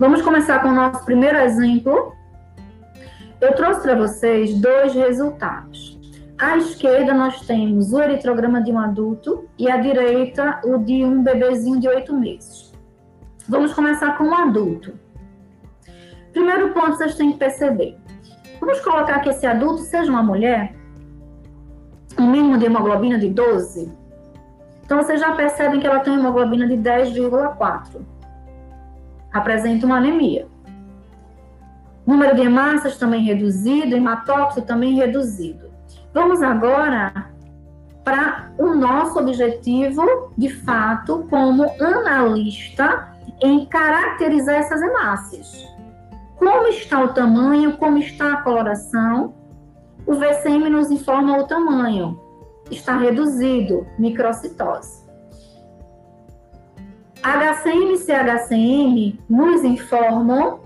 Vamos começar com o nosso primeiro exemplo. Eu trouxe para vocês dois resultados. À esquerda, nós temos o eritrograma de um adulto e à direita, o de um bebezinho de oito meses. Vamos começar com o adulto. Primeiro ponto, vocês têm que perceber. Vamos colocar que esse adulto seja uma mulher, um mínimo de hemoglobina de 12. Então, vocês já percebem que ela tem hemoglobina de 10,4. Apresenta uma anemia. Número de hemácias também reduzido, hematócrito também reduzido. Vamos agora para o nosso objetivo, de fato, como analista, em caracterizar essas hemácias. Como está o tamanho, como está a coloração? O VCM nos informa o tamanho. Está reduzido, microcitose. HCM e CHCM nos informam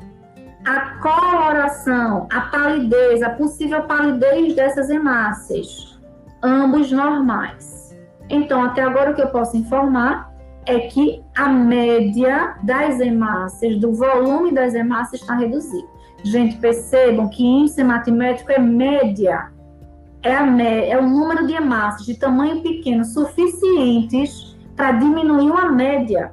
a coloração, a palidez, a possível palidez dessas hemácias, ambos normais. Então, até agora o que eu posso informar é que a média das hemácias, do volume das hemácias está reduzido. Gente, percebam que índice hematimétrico é média. É, a é o número de hemácias de tamanho pequeno suficientes para diminuir uma média.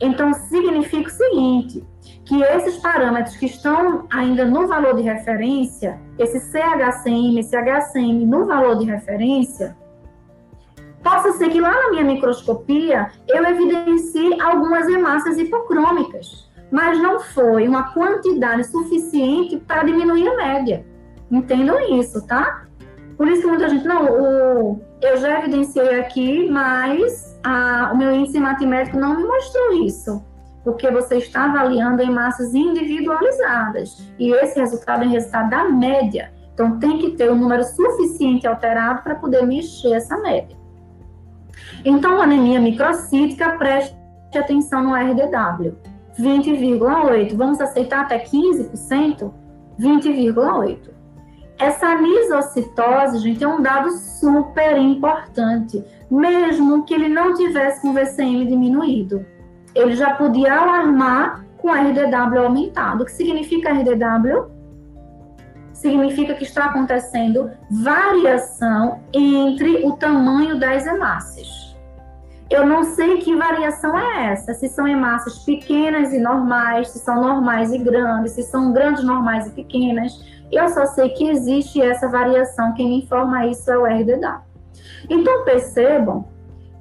Então, significa o seguinte: que esses parâmetros que estão ainda no valor de referência, esse CHCM, esse HCM no valor de referência, possa ser que lá na minha microscopia eu evidencie algumas hemácias hipocrômicas, mas não foi uma quantidade suficiente para diminuir a média. Entendam isso, tá? Por isso que muita gente, não, o, eu já evidenciei aqui, mas a, o meu índice matemático não me mostrou isso porque você está avaliando em massas individualizadas. E esse resultado é resultado da média. Então, tem que ter um número suficiente alterado para poder mexer essa média. Então, anemia microcítica, preste atenção no RDW. 20,8. Vamos aceitar até 15%? 20,8. Essa anisocitose, gente, é um dado super importante, mesmo que ele não tivesse um VCM diminuído ele já podia alarmar com RDW aumentado. O que significa RDW? Significa que está acontecendo variação entre o tamanho das hemácias. Eu não sei que variação é essa, se são hemácias pequenas e normais, se são normais e grandes, se são grandes, normais e pequenas. Eu só sei que existe essa variação, quem me informa isso é o RDW. Então percebam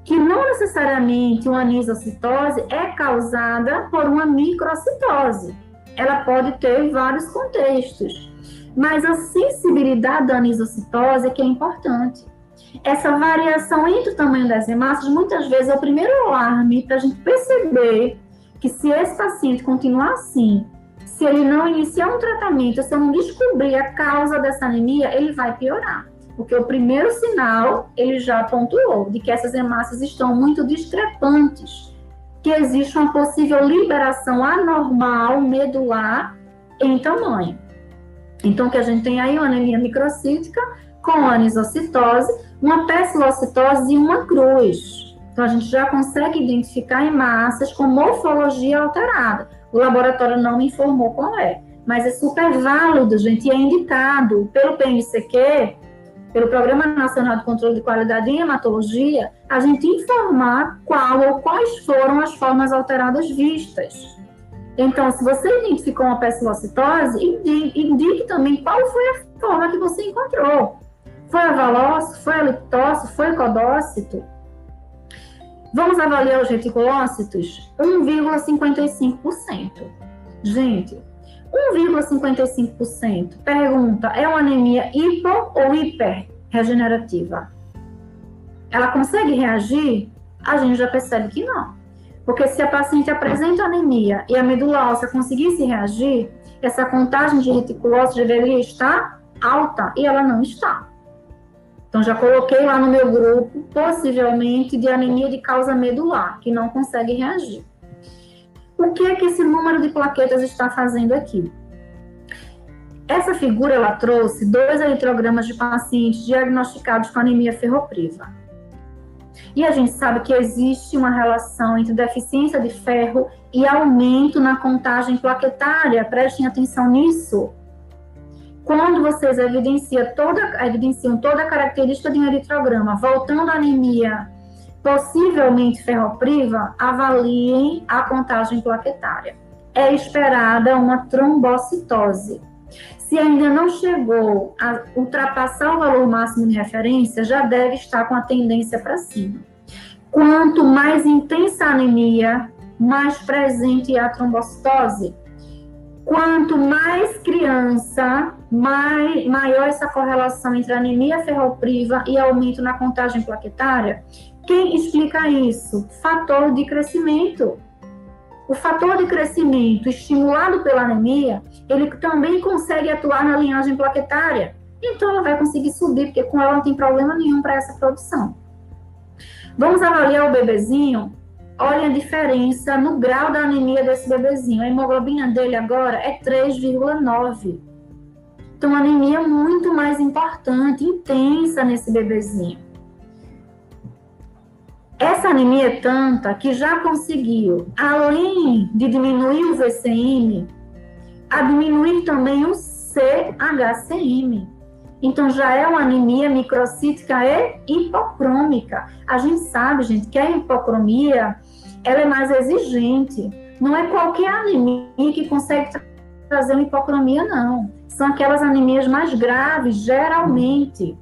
que não necessariamente uma anisocitose é causada por uma microcitose. Ela pode ter vários contextos, mas a sensibilidade da anisocitose é que é importante. Essa variação entre o tamanho das hemácias muitas vezes é o primeiro alarme para a gente perceber que se esse paciente continuar assim, se ele não iniciar um tratamento, se eu não descobrir a causa dessa anemia, ele vai piorar porque o primeiro sinal ele já pontuou de que essas hemácias estão muito discrepantes, que existe uma possível liberação anormal medular em tamanho. Então, que a gente tem aí uma anemia microcítica com anisocitose, uma pecilocitose e uma cruz. Então, a gente já consegue identificar hemácias com morfologia alterada. O laboratório não me informou qual é, mas é super válido, gente, e é indicado pelo PNCQ pelo Programa Nacional de Controle de Qualidade em Hematologia, a gente informar qual ou quais foram as formas alteradas vistas. Então, se você identificou uma pecilocitose, indique também qual foi a forma que você encontrou. Foi a valócito, foi a liptócito, foi o codócito? Vamos avaliar os reticulócitos? 1,55%. Gente, 1,55%. Pergunta: é uma anemia hipo ou hiper regenerativa? Ela consegue reagir? A gente já percebe que não. Porque se a paciente apresenta anemia e a medula óssea conseguisse reagir, essa contagem de reticulose deveria estar alta e ela não está. Então já coloquei lá no meu grupo, possivelmente de anemia de causa medular, que não consegue reagir. O que é que esse número de plaquetas está fazendo aqui? Essa figura ela trouxe dois eritrogramas de pacientes diagnosticados com anemia ferropriva. E a gente sabe que existe uma relação entre deficiência de ferro e aumento na contagem plaquetária. Prestem atenção nisso. Quando vocês evidenciam toda, evidenciam toda a característica de um eritrograma, voltando à anemia possivelmente ferropriva, avaliem a contagem plaquetária. É esperada uma trombocitose. Se ainda não chegou a ultrapassar o valor máximo de referência, já deve estar com a tendência para cima. Quanto mais intensa a anemia, mais presente é a trombocitose. Quanto mais criança, mais, maior essa correlação entre anemia ferropriva e aumento na contagem plaquetária. Quem explica isso? Fator de crescimento. O fator de crescimento estimulado pela anemia, ele também consegue atuar na linhagem plaquetária. Então ela vai conseguir subir, porque com ela não tem problema nenhum para essa produção. Vamos avaliar o bebezinho. Olha a diferença no grau da anemia desse bebezinho. A hemoglobina dele agora é 3,9. Então, anemia muito mais importante, intensa nesse bebezinho. Essa anemia é tanta que já conseguiu, além de diminuir o VCM, a diminuir também o CHCM. Então já é uma anemia microcítica e hipocrômica. A gente sabe, gente, que a hipocromia ela é mais exigente. Não é qualquer anemia que consegue trazer uma hipocromia, não. São aquelas anemias mais graves, geralmente.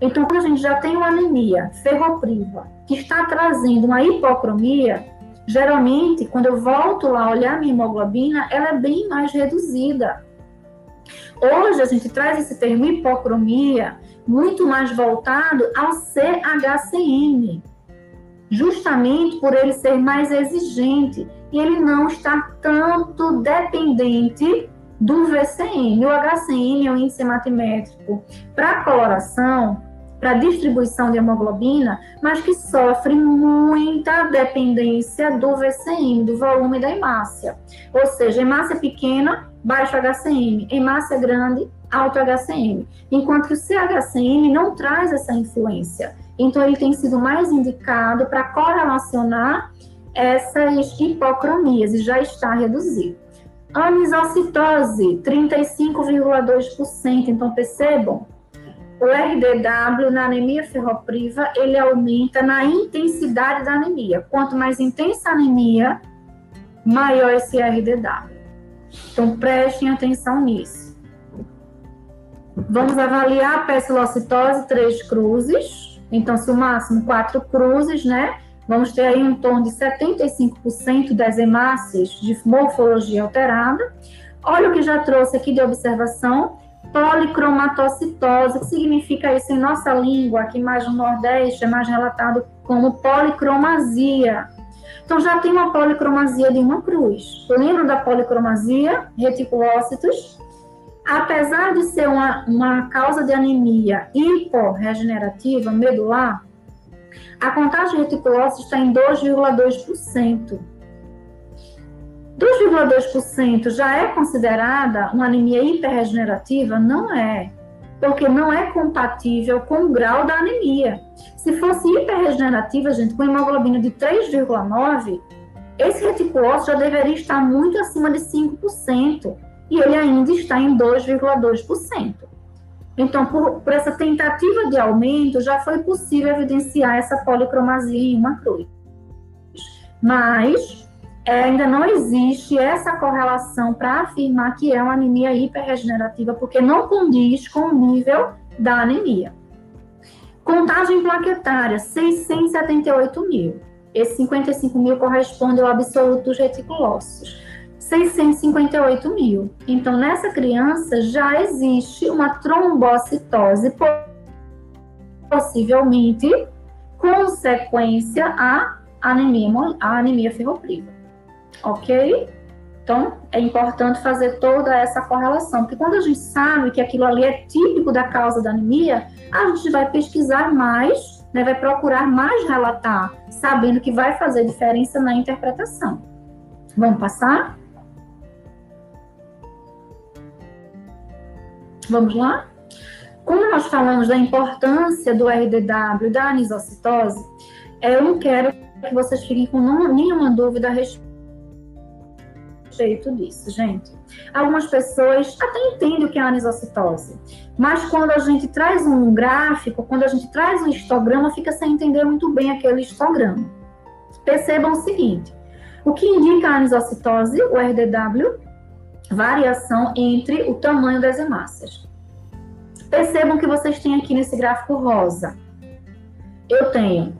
Então, quando a gente já tem uma anemia ferropriva que está trazendo uma hipocromia, geralmente, quando eu volto lá a olhar minha hemoglobina, ela é bem mais reduzida. Hoje a gente traz esse termo hipocromia muito mais voltado ao CHCM, justamente por ele ser mais exigente e ele não está tanto dependente do VCM. O HCM é o índice matimétrico para coloração, para distribuição de hemoglobina, mas que sofre muita dependência do VCM, do volume da hemácia. Ou seja, hemácia pequena, baixo HCM, hemácia grande, alto HCM. Enquanto que o CHCM não traz essa influência. Então, ele tem sido mais indicado para correlacionar essas hipocromias e já está reduzido. Anisocitose, 35,2%. Então, percebam, o RDW na anemia ferropriva, ele aumenta na intensidade da anemia. Quanto mais intensa a anemia, maior esse RDW. Então, prestem atenção nisso. Vamos avaliar a pecilocitose, três cruzes. Então, se o máximo quatro cruzes, né? Vamos ter aí em torno de 75% das hemácias de morfologia alterada. Olha o que já trouxe aqui de observação policromatocitose. Que significa isso em nossa língua, aqui mais no Nordeste, é mais relatado como policromasia. Então, já tem uma policromasia de uma cruz. Lembram da policromasia? Reticulócitos. Apesar de ser uma, uma causa de anemia hiporregenerativa medular, a contagem de reticulócitos está em 2,2%. 2,2% já é considerada uma anemia hiperregenerativa? Não é, porque não é compatível com o grau da anemia. Se fosse hiperregenerativa, gente, com hemoglobina de 3,9, esse reticulócito já deveria estar muito acima de 5%, e ele ainda está em 2,2%. Então, por, por, essa tentativa de aumento, já foi possível evidenciar essa policromasia em uma cruz. Mas é, ainda não existe essa correlação para afirmar que é uma anemia hiperregenerativa, porque não condiz com o nível da anemia. Contagem plaquetária, 678 mil. Esse 55 mil corresponde ao absoluto dos reticulócitos. 658 mil. Então, nessa criança já existe uma trombocitose, possivelmente consequência à anemia, à anemia ferropriva ok? Então, é importante fazer toda essa correlação, porque quando a gente sabe que aquilo ali é típico da causa da anemia, a gente vai pesquisar mais, né, vai procurar mais relatar, sabendo que vai fazer diferença na interpretação. Vamos passar? Vamos lá? Como nós falamos da importância do RDW da anisocitose, Eu não quero que vocês fiquem com nenhuma dúvida a respeito disso, gente. Algumas pessoas até entendem o que é anisocitose, mas quando a gente traz um gráfico, quando a gente traz um histograma, fica sem entender muito bem aquele histograma. Percebam o seguinte: o que indica a anisocitose, o RDW, variação entre o tamanho das hemácias. Percebam que vocês têm aqui nesse gráfico rosa. Eu tenho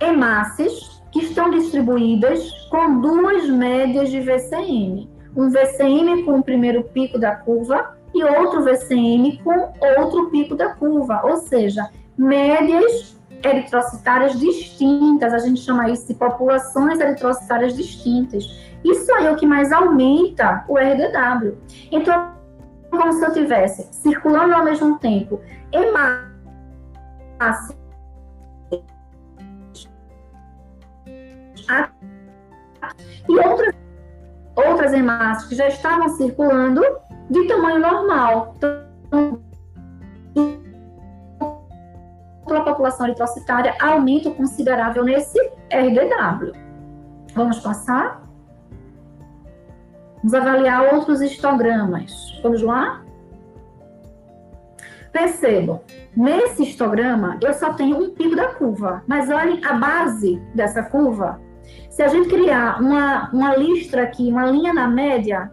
hemácias que estão distribuídas com duas médias de VCM. Um VCM com o primeiro pico da curva e outro VCM com outro pico da curva, ou seja, médias eritrocitárias distintas, a gente chama isso de populações eritrocitárias distintas. Isso aí é o que mais aumenta o RDW. Então, como se eu tivesse circulando ao mesmo tempo hemácia e outras, outras hemácias que já estavam circulando de tamanho normal. Então, a população eritrocitária aumento considerável nesse RDW. Vamos passar? Vamos avaliar outros histogramas. Vamos lá? Percebam, nesse histograma eu só tenho um pico da curva, mas olhem a base dessa curva. Se a gente criar uma, uma listra aqui, uma linha na média,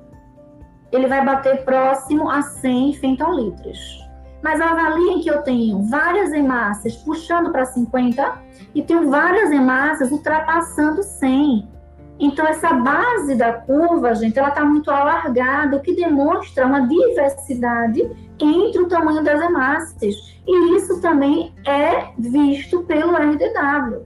ele vai bater próximo a 100 fentolitros. Mas avaliem que eu tenho várias hemácias puxando para 50 e tenho várias hemácias ultrapassando 100. Então, essa base da curva, gente, ela está muito alargada, o que demonstra uma diversidade entre o tamanho das hemácias. E isso também é visto pelo RDW.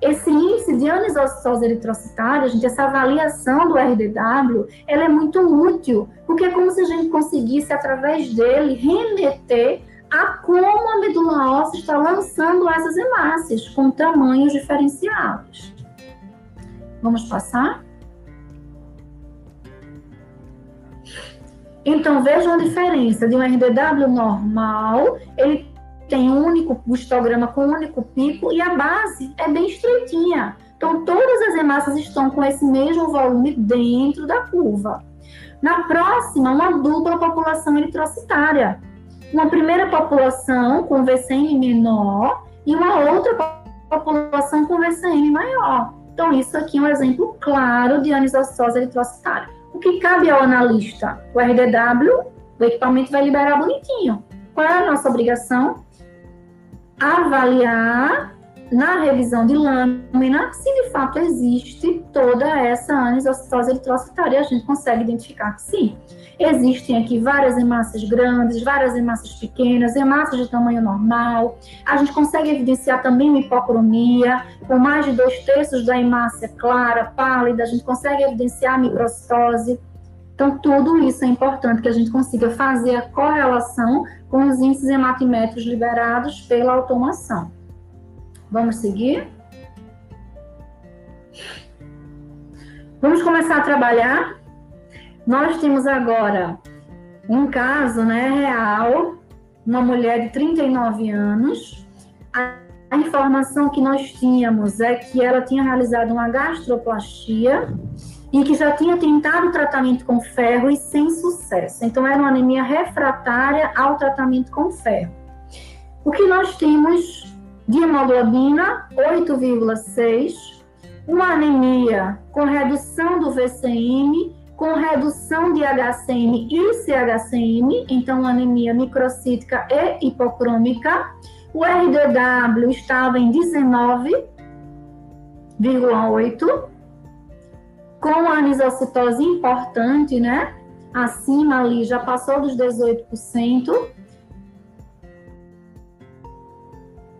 Esse índice de anisocitose eritrocitária, gente, essa avaliação do RDW, ela é muito útil, porque é como se a gente conseguisse, através dele, remeter a como a medula óssea está lançando essas hemácias com tamanhos diferenciados. Vamos passar? Então, vejam a diferença de um RDW normal, ele tem um único histograma com um único pico e a base é bem estreitinha. Então, todas as hemácias estão com esse mesmo volume dentro da curva. Na próxima, uma dupla população eritrocitária. Uma primeira população com VCM menor e uma outra população com VCM maior. Então, isso aqui é um exemplo claro de anisocitose eritrocitária. O que cabe ao analista? O RDW, o equipamento vai liberar bonitinho. Qual é a nossa obrigação? Avaliar na revisão de lâmina se de fato existe toda essa anisocitose eritrocitária. A gente consegue identificar que sim. Existem aqui várias hemácias grandes, várias hemácias pequenas, hemácias de tamanho normal. A gente consegue evidenciar também uma hipocromia, com mais de dois terços da hemácia clara, pálida. A gente consegue evidenciar a microcitose. Então, tudo isso é importante que a gente consiga fazer a correlação com os índices hematimétricos liberados pela automação. Vamos seguir? Vamos começar a trabalhar nós temos agora um caso né, real, uma mulher de 39 anos. A informação que nós tínhamos é que ela tinha realizado uma gastroplastia e que já tinha tentado tratamento com ferro e sem sucesso. Então, era uma anemia refratária ao tratamento com ferro. O que nós temos de hemoglobina 8,6, uma anemia com redução do VCM com redução de HCM e CHCM, então anemia microcítica e hipocrômica. O RDW estava em 19,8, com anisocitose importante, né? Acima ali já passou dos 18%.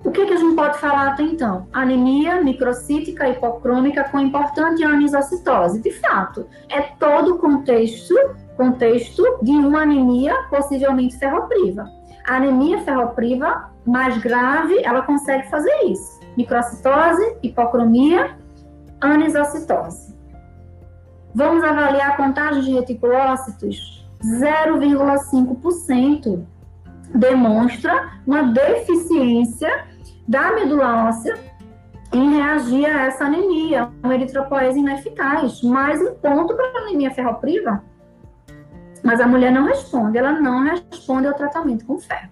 O que, que, a gente pode falar até então? Anemia microcítica hipocrômica com importante anisocitose. De fato, é todo o contexto, contexto de uma anemia possivelmente ferropriva. A anemia ferropriva mais grave, ela consegue fazer isso. Microcitose, hipocromia, anisocitose. Vamos avaliar a contagem de reticulócitos? 0,5% demonstra uma deficiência da medula óssea em reagir a essa anemia, uma eritropoese ineficaz, mais um ponto para a anemia ferropriva. Mas a mulher não responde, ela não responde ao tratamento com ferro.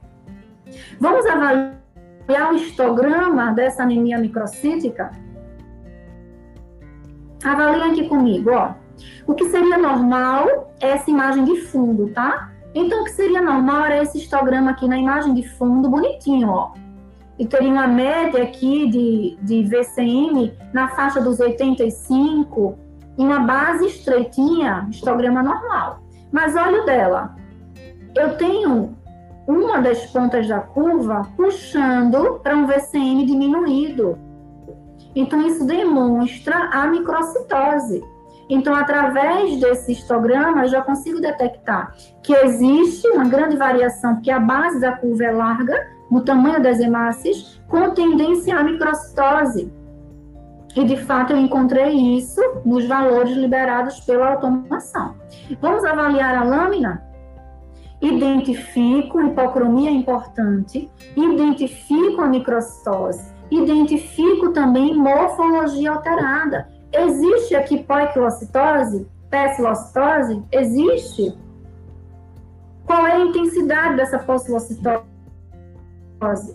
Vamos avaliar o histograma dessa anemia microcítica? Avaliem aqui comigo, ó. O que seria normal é essa imagem de fundo, tá? Então, o que seria normal era esse histograma aqui na imagem de fundo, bonitinho, ó. E teria uma média aqui de, de VCM na faixa dos 85 e uma base estreitinha, histograma normal. Mas olha o dela. Eu tenho uma das pontas da curva puxando para um VCM diminuído. Então, isso demonstra a microcitose. Então, através desse histograma, eu já consigo detectar que existe uma grande variação, porque a base da curva é larga, no tamanho das hemácias, com tendência à microcitose. E, de fato, eu encontrei isso nos valores liberados pela automação. Vamos avaliar a lâmina? Identifico hipocromia importante, identifico a microcitose, identifico também morfologia alterada, Existe aqui poiquilocitose? Pecilocitose? Existe? Qual é a intensidade dessa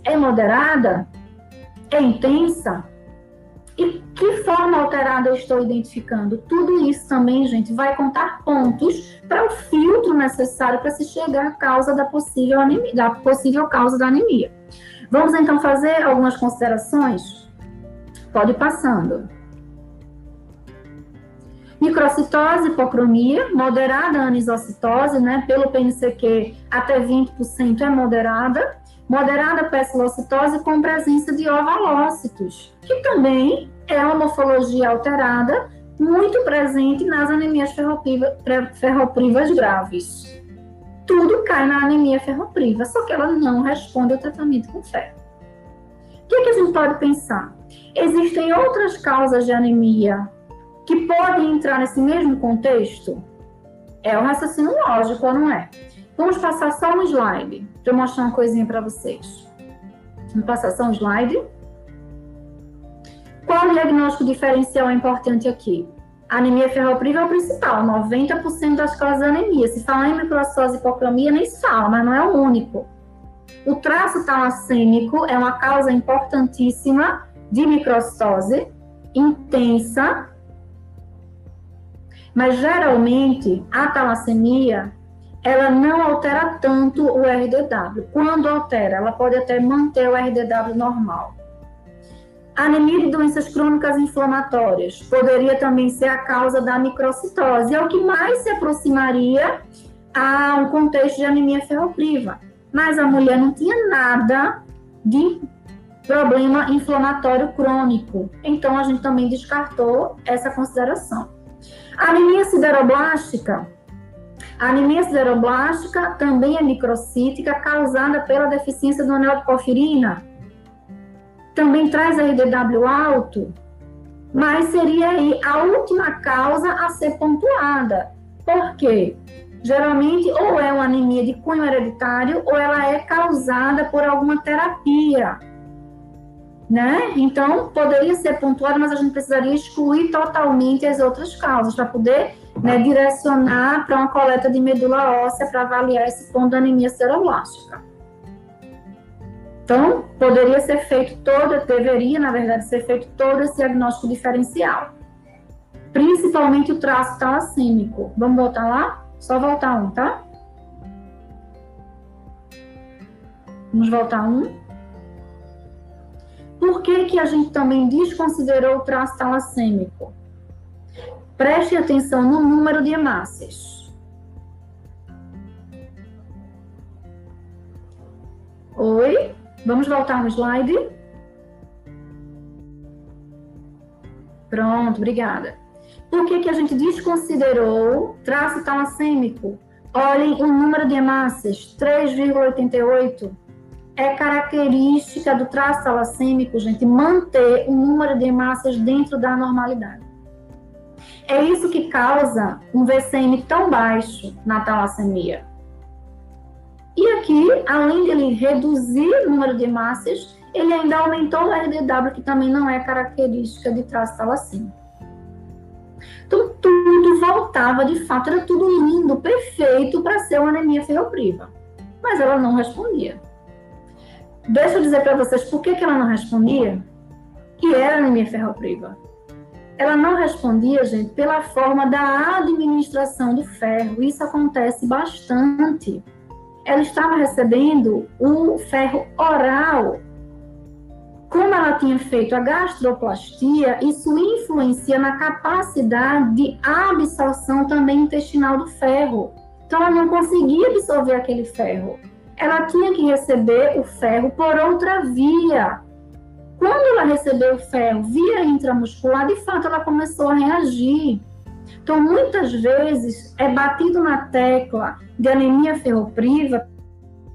É moderada? É intensa? E que forma alterada eu estou identificando? Tudo isso também, gente, vai contar pontos para o filtro necessário para se chegar à causa da possível, anemia, da possível causa da anemia. Vamos então fazer algumas considerações? Pode ir passando. Microcitose, hipocromia, moderada anisocitose, né, pelo PNCQ até 20% é moderada, moderada pecilocitose com presença de ovalócitos, que também é uma morfologia alterada, muito presente nas anemias ferroprivas graves. Tudo cai na anemia ferropriva, só que ela não responde ao tratamento com ferro. O que, é que a gente pode pensar? Existem outras causas de anemia que podem entrar nesse mesmo contexto? É o raciocínio lógico, não é? Vamos passar só um slide para eu mostrar uma coisinha para vocês. Vamos passar só um slide. Qual o diagnóstico diferencial é importante aqui? A anemia ferropriva é o principal, 90% das causas de anemia. Se falar em microcitose e hipocromia, nem se fala, mas não é o único. O traço talassêmico é uma causa importantíssima de microcitose intensa mas geralmente a talassemia ela não altera tanto o RDW. Quando altera, ela pode até manter o RDW normal. anemia de doenças crônicas inflamatórias poderia também ser a causa da microcitose, é o que mais se aproximaria a um contexto de anemia ferropriva. Mas a mulher não tinha nada de problema inflamatório crônico, então a gente também descartou essa consideração. Anemia sideroblástica. Anemia sideroblástica também é microcítica, causada pela deficiência do anel de porfirina. Também traz RDW alto, mas seria aí a última causa a ser pontuada. Por quê? Geralmente, ou é uma anemia de cunho hereditário, ou ela é causada por alguma terapia né? Então, poderia ser pontuado, mas a gente precisaria excluir totalmente as outras causas para poder né, direcionar para uma coleta de medula óssea para avaliar esse ponto da anemia ceroblástica. Então, poderia ser feito todo, deveria, na verdade, ser feito todo esse diagnóstico diferencial. Principalmente o traço talassêmico. Vamos voltar lá? Só voltar um, tá? Vamos voltar um. Por que, que a gente também desconsiderou o traço talassêmico? Preste atenção no número de hemácias. Oi? Vamos voltar no slide? Pronto, obrigada. Por que, que a gente desconsiderou traço talassêmico? Olhem o número de hemácias, 3,88 é característica do traço talassêmico, gente, manter o número de hemácias dentro da normalidade. É isso que causa um VCM tão baixo na talassemia. E aqui, além de ele reduzir o número de hemácias, ele ainda aumentou o RDW, que também não é característica de traço talassêmico. Então, tudo voltava, de fato, era tudo lindo, perfeito para ser uma anemia ferropriva. Mas ela não respondia. Deixa eu dizer para vocês por que, que ela não respondia, que era anemia ferropriva. Ela não respondia, gente, pela forma da administração do ferro. Isso acontece bastante. Ela estava recebendo o ferro oral como ela tinha feito a gastroplastia, isso influencia na capacidade de absorção também intestinal do ferro. Então, ela não conseguia absorver aquele ferro. Ela tinha que receber o ferro por outra via. Quando ela recebeu o ferro via intramuscular, de fato, ela começou a reagir. Então, muitas vezes, é batido na tecla de anemia ferropriva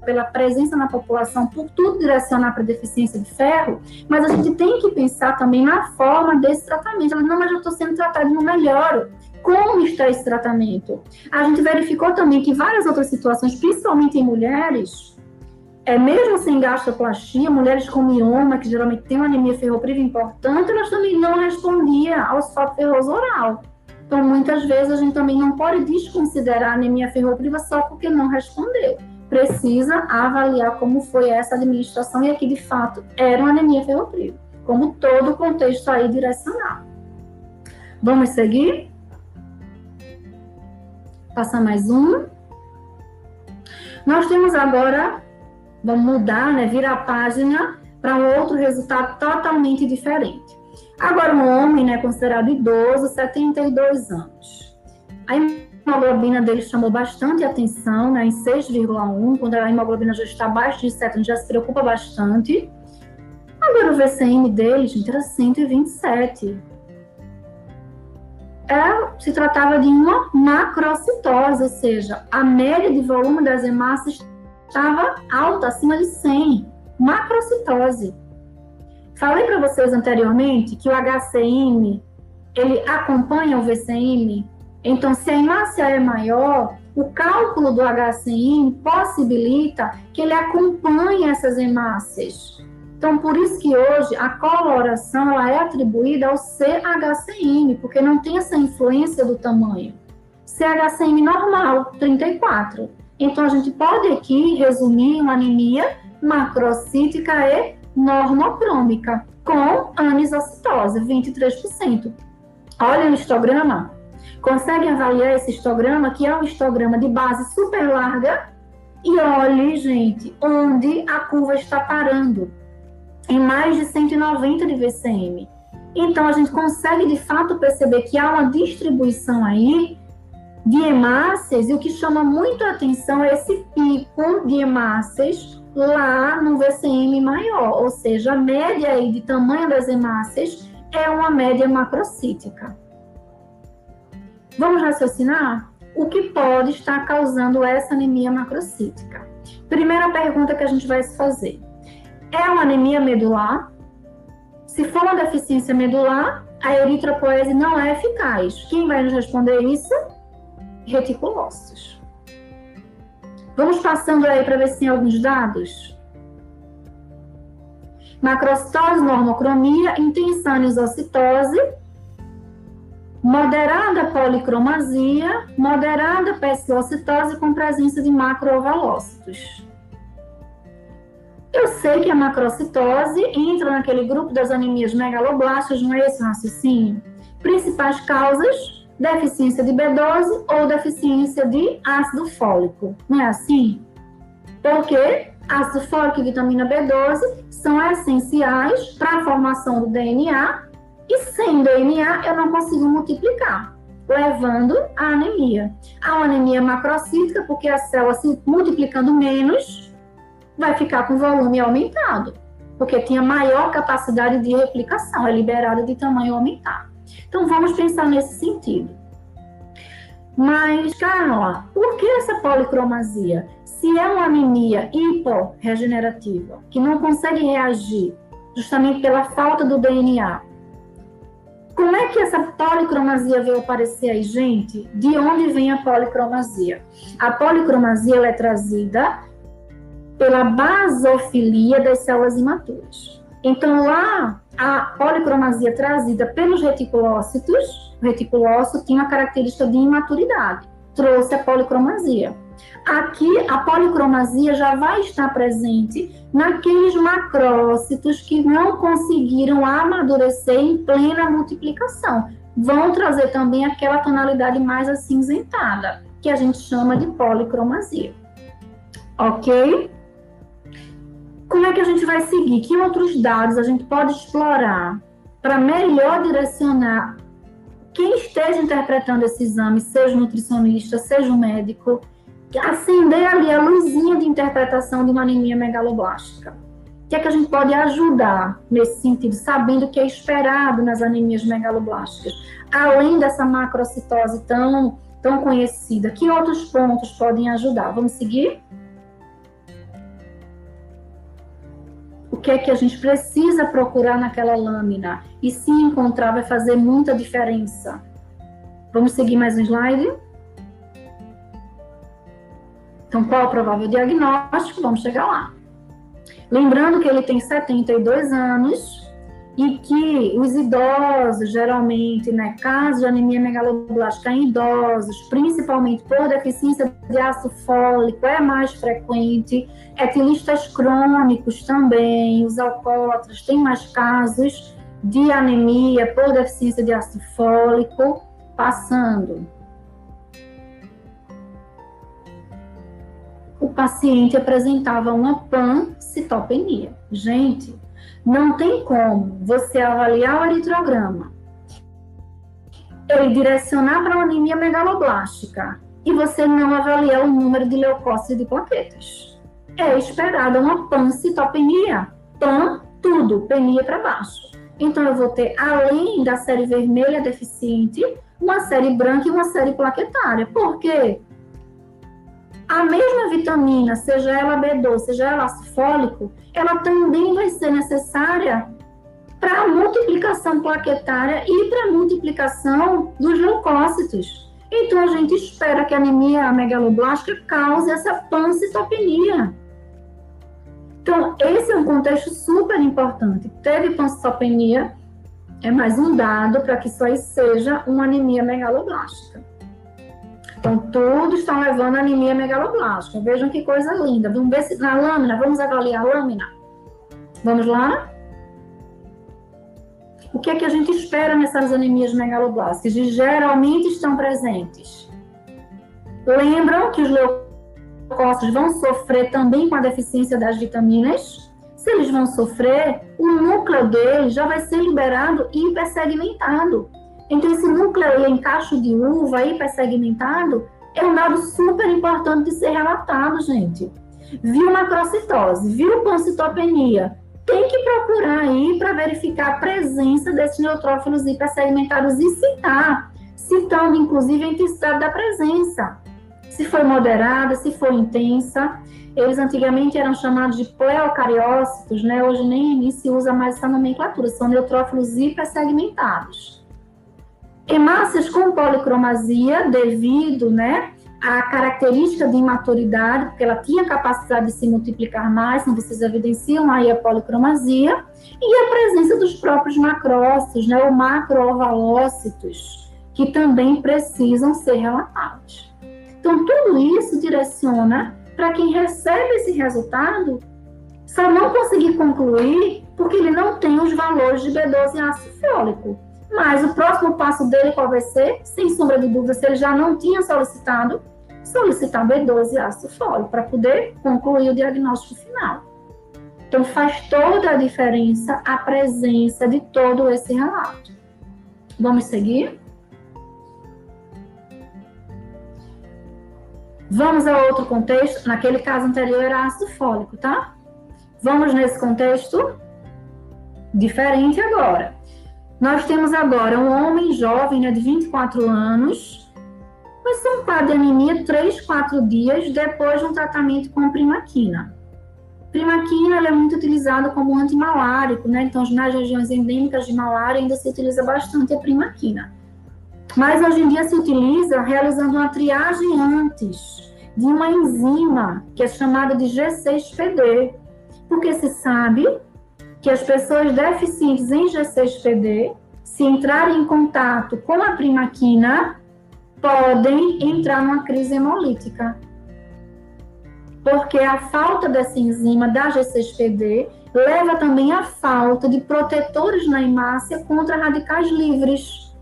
pela presença na população, por tudo direcionar para deficiência de ferro, mas a gente tem que pensar também na forma desse tratamento. Ela, não, mas eu estou sendo tratada e não melhoro. Como está esse tratamento? A gente verificou também que várias outras situações, principalmente em mulheres, é, mesmo sem gastroplastia, mulheres com mioma, que geralmente têm uma anemia ferropriva importante, elas também não respondiam ao sulfato ferroso oral. Então, muitas vezes, a gente também não pode desconsiderar a anemia ferropriva só porque não respondeu precisa avaliar como foi essa administração e aqui de fato era uma anemia ferropriva, como todo o contexto aí direcionado. Vamos seguir? Passar mais um. Nós temos agora, vamos mudar, né, virar a página para um outro resultado totalmente diferente. Agora, um homem, né, considerado idoso, 72 anos. Aí, hemoglobina dele chamou bastante atenção, né, em 6,1, quando a hemoglobina já está abaixo de 7, a gente já se preocupa bastante. Agora o VCM dele, gente, era 127. É, se tratava de uma macrocitose, ou seja, a média de volume das hemácias estava alta, acima de 100. Macrocitose. Falei para vocês anteriormente que o HCM ele acompanha o VCM então, se a hemácia é maior, o cálculo do HCM possibilita que ele acompanhe essas hemácias. Então, por isso que hoje a coloração ela é atribuída ao CHCM, porque não tem essa influência do tamanho. CHCM normal, 34. Então, a gente pode aqui resumir uma anemia macrocítica e normocrômica, com anisocitose, 23%. Olha o histograma, conseguem avaliar esse histograma, que é um histograma de base super larga, e olhe, gente, onde a curva está parando, em mais de 190 de VCM. Então, a gente consegue de fato perceber que há uma distribuição aí de hemácias, e o que chama muito a atenção é esse pico de hemácias lá no VCM maior, ou seja, a média aí de tamanho das hemácias é uma média macrocítica. Vamos raciocinar? O que pode estar causando essa anemia macrocítica? Primeira pergunta que a gente vai se fazer: é uma anemia medular? Se for uma deficiência medular, a eritropoese não é eficaz. Quem vai nos responder isso? Reticulócitos. Vamos passando aí para ver se tem alguns dados. Macrocitose, normocromia, intensa anisocitose, moderada policromasia, moderada pesquilocitose com presença de macroovalócitos. Eu sei que a macrocitose entra naquele grupo das anemias megaloblásticas, não é esse raciocínio? Principais causas, deficiência de B12 ou deficiência de ácido fólico, não é assim? Porque ácido fólico e vitamina B12 são essenciais para a formação do DNA e sem DNA, eu não consigo multiplicar, levando à anemia. A anemia macrocítica, porque a célula se multiplicando menos, vai ficar com volume aumentado, porque tinha maior capacidade de replicação, é liberada de tamanho aumentado. Então, vamos pensar nesse sentido. Mas, Carla, por que essa policromasia? Se é uma anemia hiporregenerativa, que não consegue reagir justamente pela falta do DNA, como é que essa policromasia veio aparecer aí, gente? De onde vem a policromasia? A policromasia é trazida pela basofilia das células imaturas. Então, lá, a policromasia trazida pelos reticulócitos, o reticulócito tinha a característica de imaturidade, trouxe a policromasia. Aqui, a policromasia já vai estar presente naqueles macrócitos que não conseguiram amadurecer em plena multiplicação. Vão trazer também aquela tonalidade mais acinzentada, que a gente chama de policromasia. Ok? Como é que a gente vai seguir? Que outros dados a gente pode explorar para melhor direcionar quem esteja interpretando esse exame, seja o nutricionista, seja o médico, acender ali a luzinha de interpretação de uma anemia megaloblástica? O que é que a gente pode ajudar nesse sentido, sabendo o que é esperado nas anemias megaloblásticas? Além dessa macrocitose tão, tão conhecida, que outros pontos podem ajudar? Vamos seguir? O que é que a gente precisa procurar naquela lâmina e se encontrar vai fazer muita diferença. Vamos seguir mais um slide? Então, qual é o provável diagnóstico? Vamos chegar lá. Lembrando que ele tem 72 anos, e que os idosos, geralmente, né, casos de anemia megaloblástica em idosos, principalmente por deficiência de ácido fólico, é mais frequente, etilistas crônicos também, os alcoólatras têm mais casos de anemia por deficiência de ácido fólico, passando. O paciente apresentava uma pancitopenia. Gente, não tem como você avaliar o eritrograma, ele direcionar para uma anemia megaloblástica e você não avaliar o número de leucócitos e de plaquetas. É esperada uma pancitopenia. Pan, tudo, penia para baixo. Então, eu vou ter, além da série vermelha deficiente, uma série branca e uma série plaquetária. Por quê? A mesma vitamina, seja ela B12, seja ela ácido fólico, ela também vai ser necessária para a multiplicação plaquetária e para a multiplicação dos leucócitos. Então, a gente espera que a anemia megaloblástica cause essa pancitopenia. Então, esse é um contexto super importante. Teve pancitopenia, é mais um dado para que isso aí seja uma anemia megaloblástica. Então, tudo está levando anemia megaloblástica. Vejam que coisa linda. Vamos ver se na lâmina, vamos avaliar a lâmina? Vamos lá? O que é que a gente espera nessas anemias megaloblásticas? E geralmente estão presentes. Lembram que os leucócitos vão sofrer também com a deficiência das vitaminas? Se eles vão sofrer, o núcleo deles já vai ser liberado e hipersegmentado. Então, esse núcleo em cacho de uva hipersegmentado é um dado super importante de ser relatado, gente. Viu macrocitose, viu pancitopenia, tem que procurar aí para verificar a presença desses neutrófilos hipersegmentados e citar, citando inclusive a intensidade da presença. Se foi moderada, se foi intensa. Eles antigamente eram chamados de pleocariócitos, né? Hoje nem, nem se usa mais essa nomenclatura, são neutrófilos hipersegmentados. Hemácias com policromasia, devido né, à característica de imaturidade, porque ela tinha capacidade de se multiplicar mais, então vocês evidenciam aí a policromasia, e a presença dos próprios macrócitos, né, ou macroovalócitos, que também precisam ser relatados. Então, tudo isso direciona para quem recebe esse resultado só não conseguir concluir porque ele não tem os valores de B12 e ácido fólico. Mas o próximo passo dele qual vai ser? Sem sombra de dúvida, se ele já não tinha solicitado, solicitar B12 e ácido fólico para poder concluir o diagnóstico final. Então faz toda a diferença a presença de todo esse relato. Vamos seguir? Vamos a outro contexto. Naquele caso anterior era ácido fólico, tá? Vamos nesse contexto diferente agora. Nós temos agora um homem jovem, né, de 24 anos, com esse quadro de anemia 3, 4 dias depois de um tratamento com primaquina. Primaquina é muito utilizada como antimalárico, né? Então, nas regiões endêmicas de malária ainda se utiliza bastante a primaquina. Mas hoje em dia se utiliza realizando uma triagem antes. de uma enzima que é chamada de G6PD, porque se sabe que as pessoas deficientes em G6PD, se entrarem em contato com a primaquina, podem entrar numa crise hemolítica. Porque a falta dessa enzima da G6PD leva também à falta de protetores na hemácia contra radicais livres.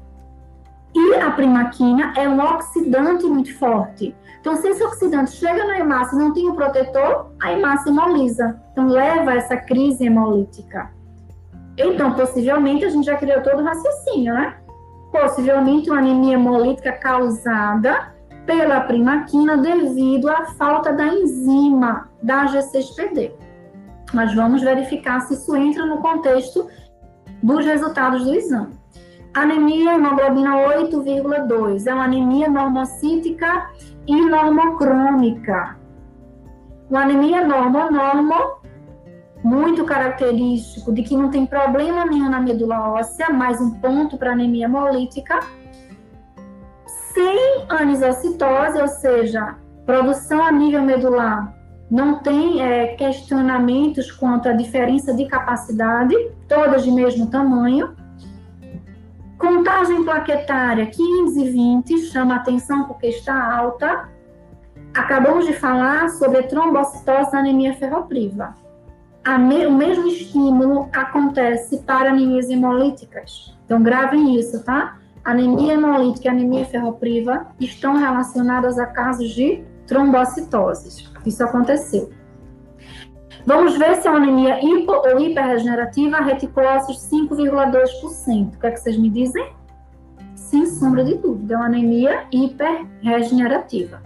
E a primaquina é um oxidante muito forte. Então, se esse oxidante chega na hemácia e não tem o protetor, a hemácia hemoliza. Então, leva a essa crise hemolítica. Então, possivelmente, a gente já criou todo o raciocínio, né? Possivelmente uma anemia hemolítica causada pela primaquina devido à falta da enzima da G6PD. Mas vamos verificar se isso entra no contexto dos resultados do exame. Anemia hemoglobina 8,2 é uma anemia normocítica e normocrônica. Uma anemia normo-normo, muito característico de que não tem problema nenhum na medula óssea, mais um ponto para anemia hemolítica, sem anisocitose, ou seja, produção a nível medular não tem é, questionamentos quanto à diferença de capacidade, todas de mesmo tamanho. Contagem plaquetária 15 e 20, chama atenção porque está alta. Acabamos de falar sobre trombocitose anemia ferropriva. Me, o mesmo estímulo acontece para anemias hemolíticas. Então, gravem isso, tá? Anemia hemolítica e anemia ferropriva estão relacionadas a casos de trombocitoses. Isso aconteceu. Vamos ver se é uma anemia hipo ou hiperregenerativa, reticulócitos 5,2%. O que é que vocês me dizem? Sem sombra de dúvida, é uma anemia hiperregenerativa.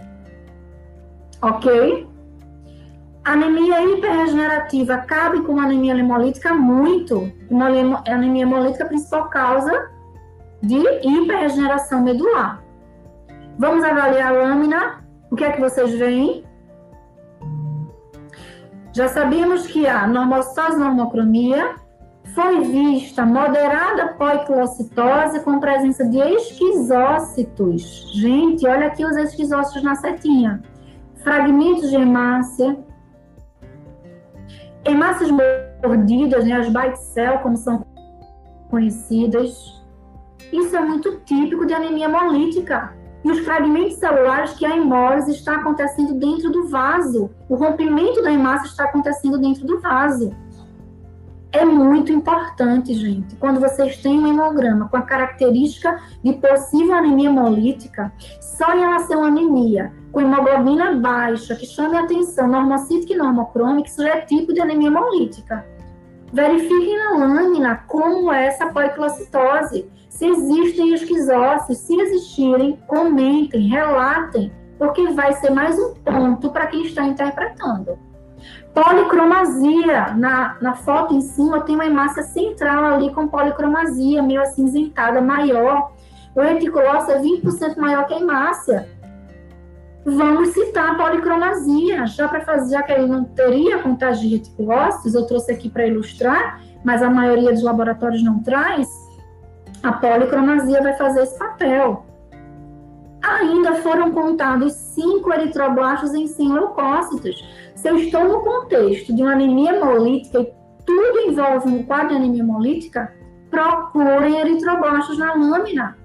Ok? Anemia hiperregenerativa cabe com anemia hemolítica muito. Uma anemia hemolítica é a principal causa de hiperregeneração medular. Vamos avaliar a lâmina. O que é que vocês veem? Já sabíamos que a normocitose normocromia foi vista moderada poiquilocitose com presença de esquizócitos. Gente, olha aqui os esquizócitos na setinha. Fragmentos de hemácia. Hemácias mordidas, né, as bite cell, como são conhecidas. Isso é muito típico de anemia hemolítica e os fragmentos celulares que a hemólise está acontecendo dentro do vaso. O rompimento da hemácia está acontecendo dentro do vaso. É muito importante, gente, quando vocês têm um hemograma com a característica de possível anemia hemolítica, só em ela ser uma anemia com hemoglobina baixa, que chame a atenção, normocítica e normocrômica, isso é tipo de anemia hemolítica. Verifiquem na lâmina como é essa poiquilocitose se existem esquizócitos, se existirem, comentem, relatem, porque vai ser mais um ponto para quem está interpretando. Policromasia, na, na foto em cima tem uma hemácia central ali com policromasia, meio acinzentada, maior. O reticulócito é 20% maior que a hemácia. Vamos citar a policromasia, já para fazer, já que ele não teria contagem de reticulócitos, eu trouxe aqui para ilustrar, mas a maioria dos laboratórios não traz a policromasia vai fazer esse papel. Ainda foram contados cinco eritroblastos em 100 leucócitos. Se eu estou no contexto de uma anemia hemolítica e tudo envolve um quadro de anemia hemolítica, procurem eritroblastos na lâmina.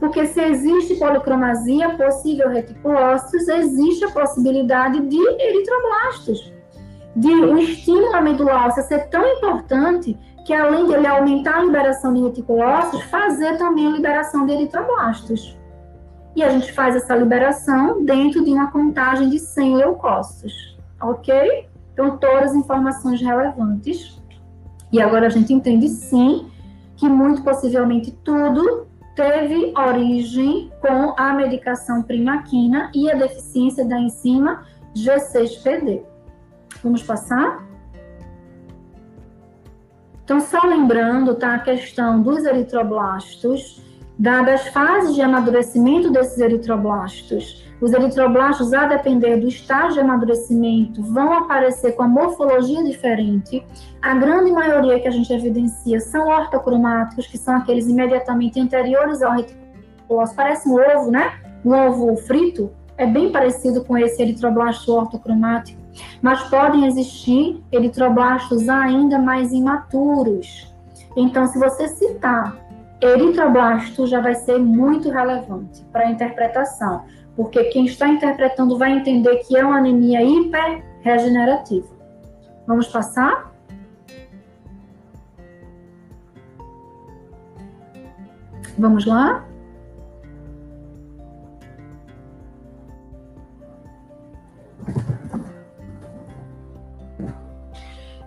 Porque se existe policromasia, possível reticulócitos, existe a possibilidade de eritroblastos. De o estímulo à medula óssea ser tão importante que além de ele aumentar a liberação de reticulócitos, fazer também a liberação de eritroblastos. E a gente faz essa liberação dentro de uma contagem de 100 leucócitos, ok? Então, todas as informações relevantes. E agora a gente entende sim que muito possivelmente tudo teve origem com a medicação primaquina e a deficiência da enzima G6PD. Vamos passar? Então, só lembrando, tá, a questão dos eritroblastos, dadas as fases de amadurecimento desses eritroblastos, os eritroblastos, a depender do estágio de amadurecimento, vão aparecer com a morfologia diferente. A grande maioria que a gente evidencia são ortocromáticos, que são aqueles imediatamente anteriores ao reticulócito. Parece um ovo, né? Um ovo frito, é bem parecido com esse eritroblasto ortocromático, mas podem existir eritroblastos ainda mais imaturos. Então, se você citar eritroblasto, já vai ser muito relevante para a interpretação, porque quem está interpretando vai entender que é uma anemia hiperregenerativa. Vamos passar? Vamos lá?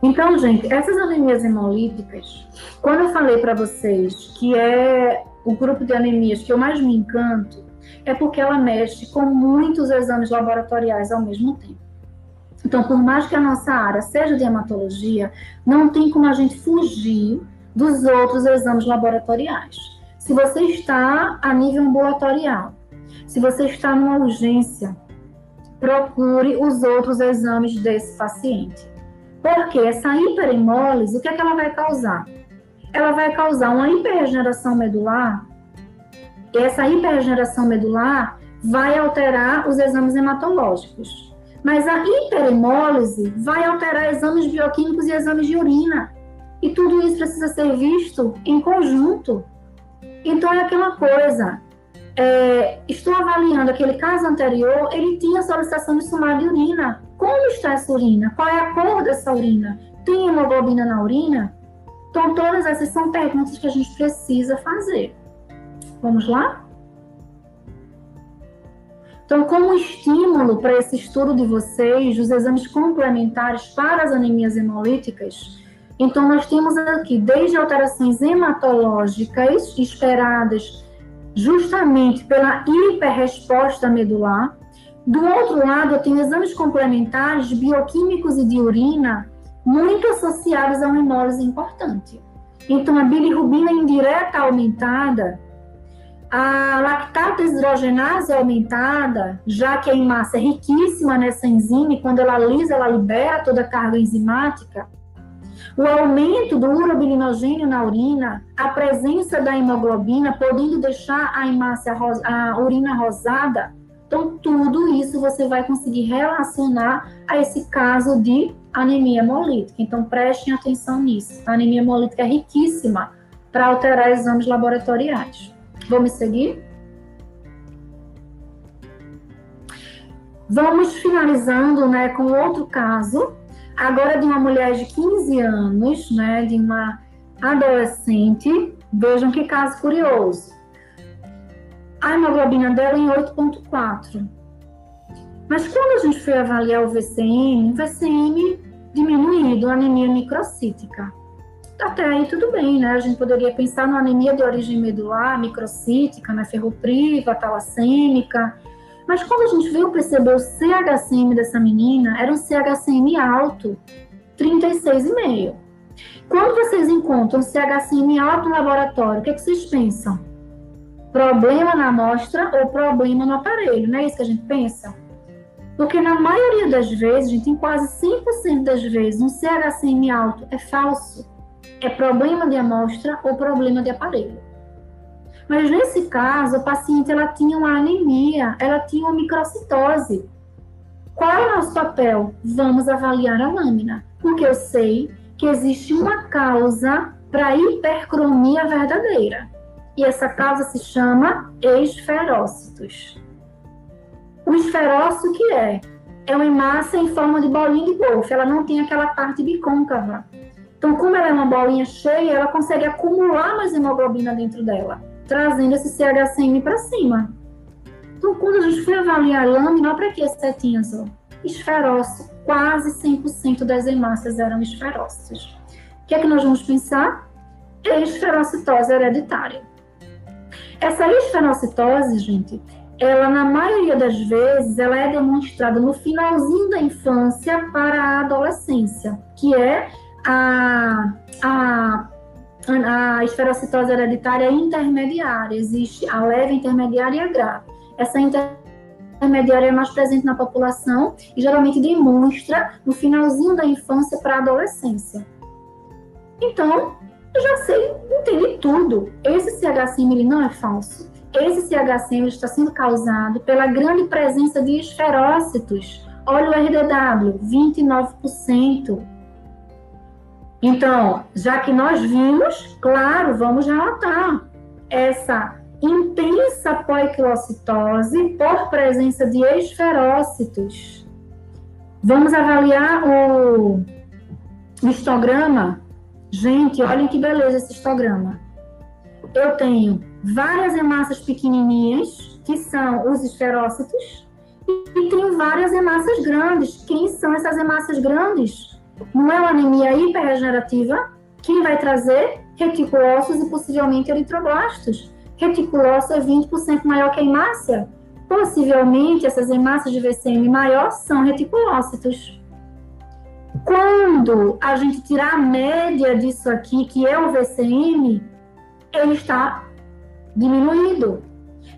Então, gente, essas anemias hemolíticas, quando eu falei para vocês que é o grupo de anemias que eu mais me encanto, é porque ela mexe com muitos exames laboratoriais ao mesmo tempo. Então, por mais que a nossa área seja de hematologia, não tem como a gente fugir dos outros exames laboratoriais. Se você está a nível ambulatorial, se você está numa urgência, procure os outros exames desse paciente. Porque essa hiperemólise, o que, é que ela vai causar? Ela vai causar uma hiperregeneração medular. E essa hiperregeneração medular vai alterar os exames hematológicos. Mas a hiperemólise vai alterar exames bioquímicos e exames de urina. E tudo isso precisa ser visto em conjunto. Então é aquela coisa. É, estou avaliando aquele caso anterior, ele tinha solicitação de sumário de urina. Como está essa urina? Qual é a cor dessa urina? Tem hemoglobina na urina? Então, todas essas são perguntas que a gente precisa fazer. Vamos lá? Então, como estímulo para esse estudo de vocês, os exames complementares para as anemias hemolíticas, então nós temos aqui desde alterações hematológicas esperadas justamente pela hiperresposta medular, do outro lado, eu tenho exames complementares bioquímicos e de urina muito associados a uma hemólise importante. Então, a bilirrubina indireta aumentada, a lactato hidrogenase aumentada, já que a hemácia é riquíssima nessa enzima e quando ela lisa, ela libera toda a carga enzimática. O aumento do urobilinogênio na urina, a presença da hemoglobina, podendo deixar a hemácia, a urina rosada, então, tudo isso você vai conseguir relacionar a esse caso de anemia hemolítica. Então, prestem atenção nisso. A anemia hemolítica é riquíssima para alterar exames laboratoriais. Vamos seguir? Vamos finalizando né, com outro caso, agora de uma mulher de 15 anos, né, de uma adolescente. Vejam que caso curioso a hemoglobina dela em 8,4. Mas quando a gente foi avaliar o VCM, o VCM diminuído, anemia microcítica. Até aí tudo bem, né? A gente poderia pensar numa anemia de origem medular, microcítica, né? ferropriva, talassêmica. Mas quando a gente veio perceber o CHCM dessa menina, era um CHCM alto, 36,5. Quando vocês encontram CHCM alto no laboratório, o que, é que vocês pensam? Problema na amostra ou problema no aparelho, não é isso que a gente pensa? Porque na maioria das vezes, gente, em quase 100% das vezes, um CHCM alto é falso. É problema de amostra ou problema de aparelho. Mas nesse caso, a paciente ela tinha uma anemia, ela tinha uma microcitose. Qual é o nosso papel? Vamos avaliar a lâmina, porque eu sei que existe uma causa para hipercromia verdadeira e essa causa se chama esferócitos. O esferócito que é? É uma hemácia em forma de bolinha de golfe, ela não tem aquela parte bicôncava. Então, como ela é uma bolinha cheia, ela consegue acumular mais hemoglobina dentro dela, trazendo esse CHCM para cima. Então, quando a gente foi avaliar a lâmina, para as setinhas. Esferócito, quase 100% das hemácias eram esferócitos. O que é que nós vamos pensar? Esferocitose hereditária. Essa esfenocitose, gente, ela na maioria das vezes ela é demonstrada no finalzinho da infância para a adolescência, que é a, a, a esferocitose hereditária intermediária. Existe a leve, intermediária e a grave. Essa intermediária é mais presente na população e geralmente demonstra no finalzinho da infância para a adolescência. Então, eu já sei, entendi tudo. Esse CHCM ele não é falso. esse CHCM está sendo causado pela grande presença de esferócitos. Olha o RDW, 29%. Então, já que nós vimos, claro, vamos relatar essa intensa poiquilocitose por presença de esferócitos. Vamos avaliar o histograma. Gente, olhem que beleza esse histograma. Eu tenho várias hemácias pequenininhas, que são os esferócitos, e tenho várias hemácias grandes. Quem são essas hemácias grandes? Não é uma anemia hiperregenerativa? Quem vai trazer? Reticulócitos e possivelmente eritroblastos. Reticulócito é 20% maior que a hemácia. Possivelmente, essas hemácias de VCM maior são reticulócitos. Quando a gente tirar a média disso aqui, que é o VCM, ele está diminuído.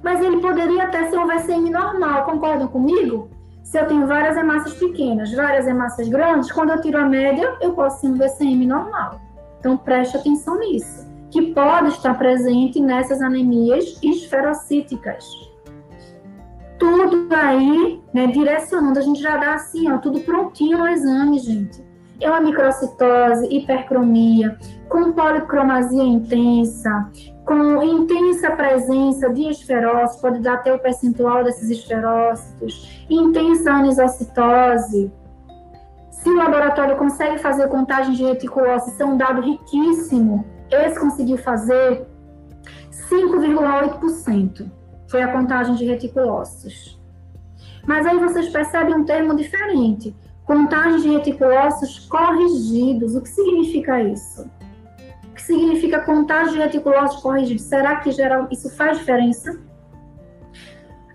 Mas ele poderia até ser um VCM normal, concordam comigo? Se eu tenho várias hemácias pequenas, várias hemácias grandes, quando eu tiro a média, eu posso ter um VCM normal. Então preste atenção nisso, que pode estar presente nessas anemias esferocíticas. Tudo aí, né, direcionando, a gente já dá assim, ó, tudo prontinho no exame, gente. É uma microcitose, hipercromia, com policromasia intensa, com intensa presença de esferócitos, pode dar até o percentual desses esferócitos, intensa anisocitose. Se o laboratório consegue fazer contagem de reticulócitos, isso é um dado riquíssimo. Esse conseguiu fazer 5,8%. Foi a contagem de reticulócitos. Mas aí vocês percebem um termo diferente. Contagem de reticulócitos corrigidos. O que significa isso? que significa contagem de reticulose corrigida. Será que geral, isso faz diferença?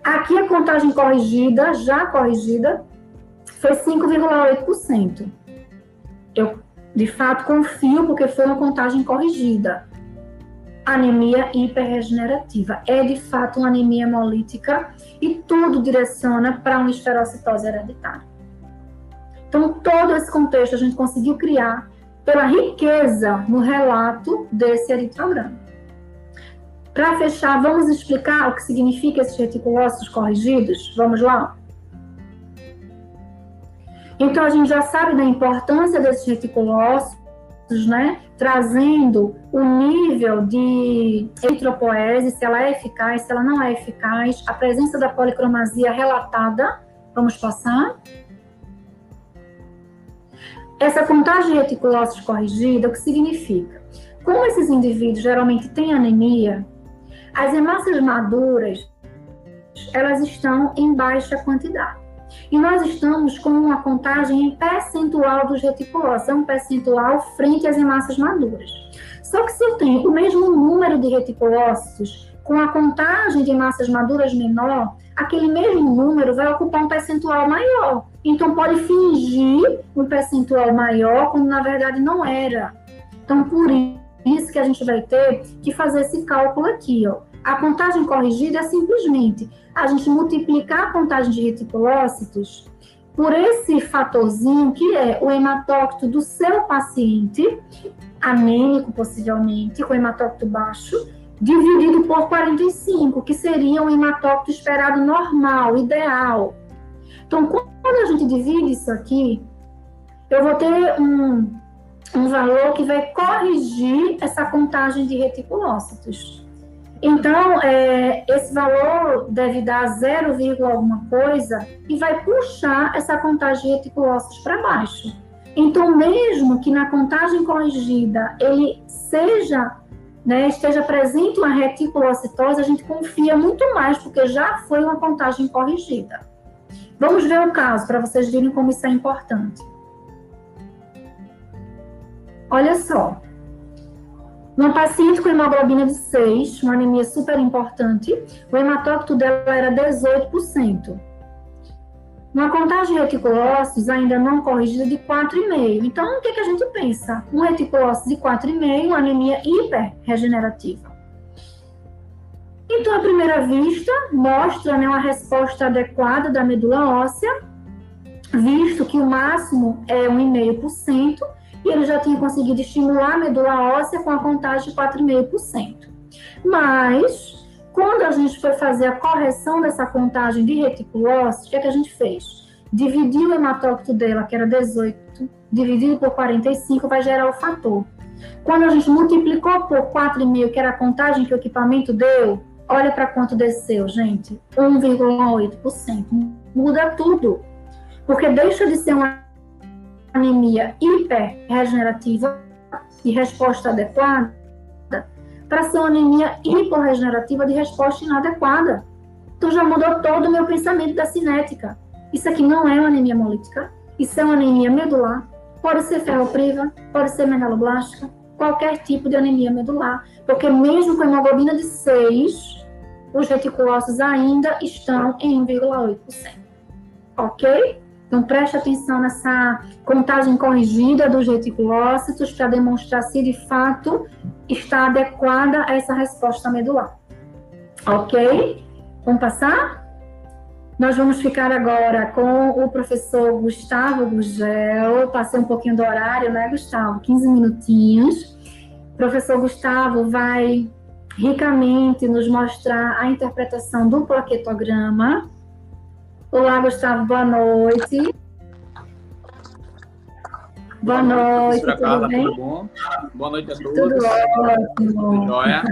Aqui a contagem corrigida, já corrigida, foi 5,8%. Eu, de fato, confio porque foi uma contagem corrigida. Anemia hiperregenerativa. É, de fato, uma anemia hemolítica e tudo direciona para uma esferocitose hereditária. Então, todo esse contexto a gente conseguiu criar pela riqueza no relato desse eritrograma. Para fechar, vamos explicar o que significa esses reticulócitos corrigidos? Vamos lá? Então, a gente já sabe da importância desses reticulócitos, né? Trazendo o nível de eritropoese, se ela é eficaz, se ela não é eficaz, a presença da policromasia relatada. Vamos passar? Essa contagem de reticulócitos corrigida, o que significa? Como esses indivíduos geralmente têm anemia, as hemácias maduras, elas estão em baixa quantidade. E nós estamos com uma contagem em percentual dos reticulócitos, é um percentual frente às hemácias maduras. Só que se eu tenho o mesmo número de reticulócitos com a contagem de hemácias maduras menor, aquele mesmo número vai ocupar um percentual maior. Então, pode fingir um percentual maior, quando na verdade não era. Então, por isso que a gente vai ter que fazer esse cálculo aqui, ó. A contagem corrigida é simplesmente a gente multiplicar a contagem de reticulócitos por esse fatorzinho que é o hematócrito do seu paciente, anêmico possivelmente, com hematócrito baixo, dividido por 45, que seria um hematócrito esperado normal, ideal. Então, quando a gente divide isso aqui, eu vou ter um, um valor que vai corrigir essa contagem de reticulócitos. Então, é, esse valor deve dar 0, alguma coisa e vai puxar essa contagem reticulócitos para baixo. Então, mesmo que na contagem corrigida ele seja, né, esteja presente uma reticulocitose, a gente confia muito mais, porque já foi uma contagem corrigida. Vamos ver um caso para vocês verem como isso é importante. Olha só. Uma paciente com hemoglobina de 6, uma anemia super importante, o hematócrito dela era 18%. Uma contagem de reticulócitos ainda não corrigida de 4,5. Então, o que, que a gente pensa? Um reticulócito de 4,5, uma anemia hiperregenerativa. Então, à primeira vista, mostra né, uma resposta adequada da medula óssea, visto que o máximo é 1,5%, e ele já tinha conseguido estimular a medula óssea com a contagem de 4,5%. Mas, Quando a gente foi fazer a correção dessa contagem de reticulócitos, o que, é que a gente fez? Dividiu o hematócrito dela, que era 18, dividido por 45, vai gerar o fator. Quando a gente multiplicou por 4,5, que era a contagem que o equipamento deu, olha para quanto desceu, gente. 1,8%. Muda tudo. Porque deixa de ser uma anemia hiperregenerativa de resposta adequada para ser uma anemia hiporregenerativa de resposta inadequada. Então já mudou todo o meu pensamento da cinética. Isso aqui não é uma anemia hemolítica, isso é uma anemia medular. Pode ser ferropriva, pode ser megaloblástica, qualquer tipo de anemia medular, porque mesmo com hemoglobina de 6, os reticulócitos ainda estão em 1,8%. Ok? Então, preste atenção nessa contagem corrigida dos reticulócitos para demonstrar se de fato está adequada a essa resposta medular. Ok? Vamos passar? Nós vamos ficar agora com o professor Gustavo Gugel. Passei um pouquinho do horário, né, Gustavo? 15 minutinhos. O professor Gustavo vai ricamente nos mostrar a interpretação do plaquetograma Olá, Gustavo, boa noite. Boa, noite, tudo Carla, bem? Tudo bom? Boa noite a todos. Tudo ótimo. Tudo jóia?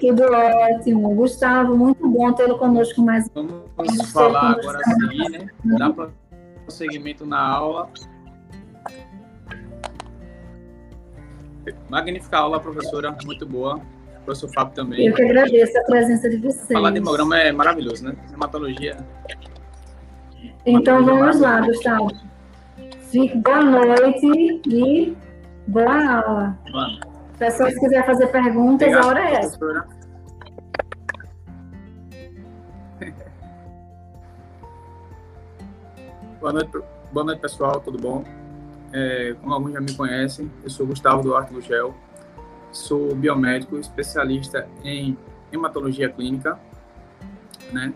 Tudo ótimo. Gustavo, muito bom tê-lo conosco mais Vamos falar agora sim, né? Dá para prosseguimento na aula. Magnífica aula, professora, muito boa. Professor Fábio também. Eu que agradeço a presença de vocês. Falar de hemograma é maravilhoso, né? Hematologia. Então vamos lá, Gustavo. Fique boa noite e boa aula. Mano, Pessoal, se quiser fazer perguntas, a hora é essa. professora. Boa noite, boa noite, pessoal, tudo bom? É, como alguns já me conhecem, eu sou Gustavo Duarte Gugel, sou biomédico, especialista em hematologia clínica, né?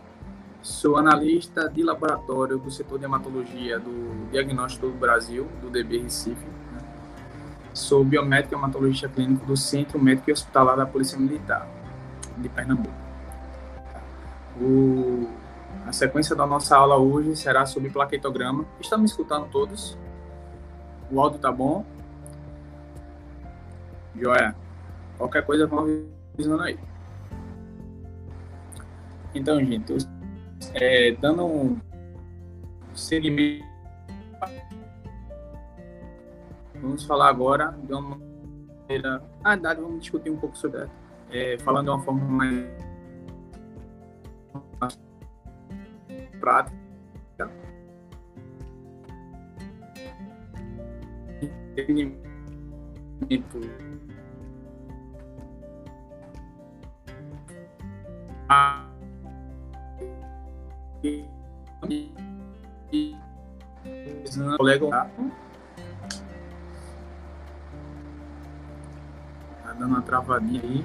Sou analista de laboratório do setor de hematologia do Diagnóstico do Brasil, do DB Recife. né? Sou biomédico e hematologista clínico do Centro Médico e Hospitalar da Polícia Militar de Pernambuco. O, a sequência da nossa aula hoje será sobre plaquetograma. Estão me escutando todos? O áudio tá bom? Joia. Qualquer coisa vão avisando aí. Então, gente, é, dando um seguimento. Vamos falar agora de uma maneira. Ah, verdade, vamos discutir um pouco sobre. É, falando de uma forma mais prática. Entendimento. E- colega tá dando uma travadinha aí.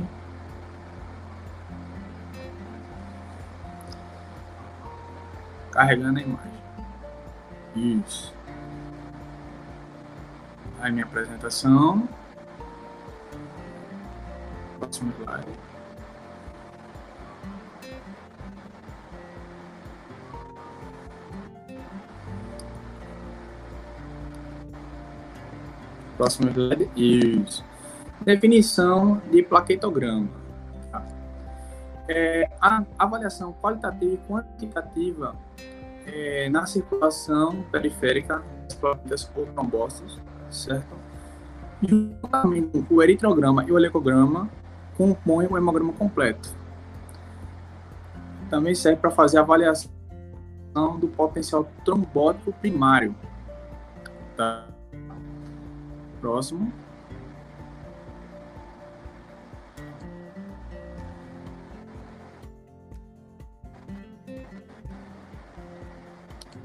Carregando a imagem. Isso. Aí minha apresentação. Próximo slide. Próximo slide. Isso. Definição de plaquetograma. Tá? É, a avaliação qualitativa e quantitativa é, na circulação periférica das plaquetas ou trombócitos, certo? Juntamente o eritrograma e o elecograma, compõem o hemograma completo. Também serve para fazer avaliação do potencial trombótico primário. Tá? Próximo.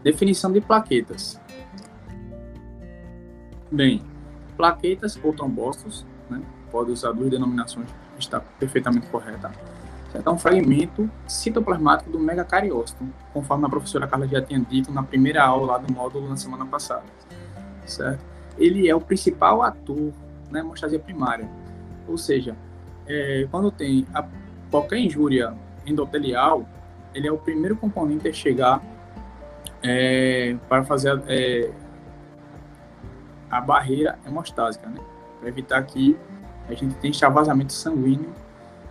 Definição de plaquetas. Bem, plaquetas ou trombócitos, né, pode usar duas denominações, está perfeitamente correta. É um fragmento citoplasmático do megacariócito, conforme a professora Carla já tinha dito na primeira aula lá do módulo na semana passada. Certo? Ele é o principal ator na hemostasia primária. Ou seja, é, quando tem a qualquer injúria endotelial, ele é o primeiro componente a chegar é, para fazer é, a barreira hemostásica, né? Para evitar que a gente tenha extravasamento sanguíneo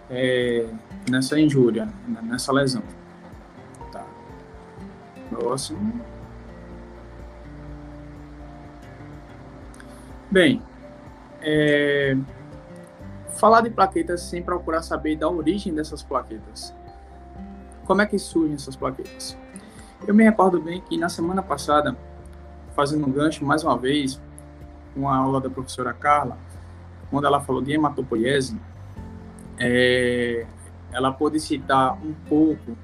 é, nessa injúria, né? nessa lesão. Tá. Próximo. Bem, é, falar de plaquetas sem procurar saber da origem dessas plaquetas. Como é que surgem essas plaquetas? Eu me recordo bem que na semana passada, fazendo um gancho mais uma vez, com a aula da professora Carla, quando ela falou de hematopoiese, é, ela pôde citar um pouco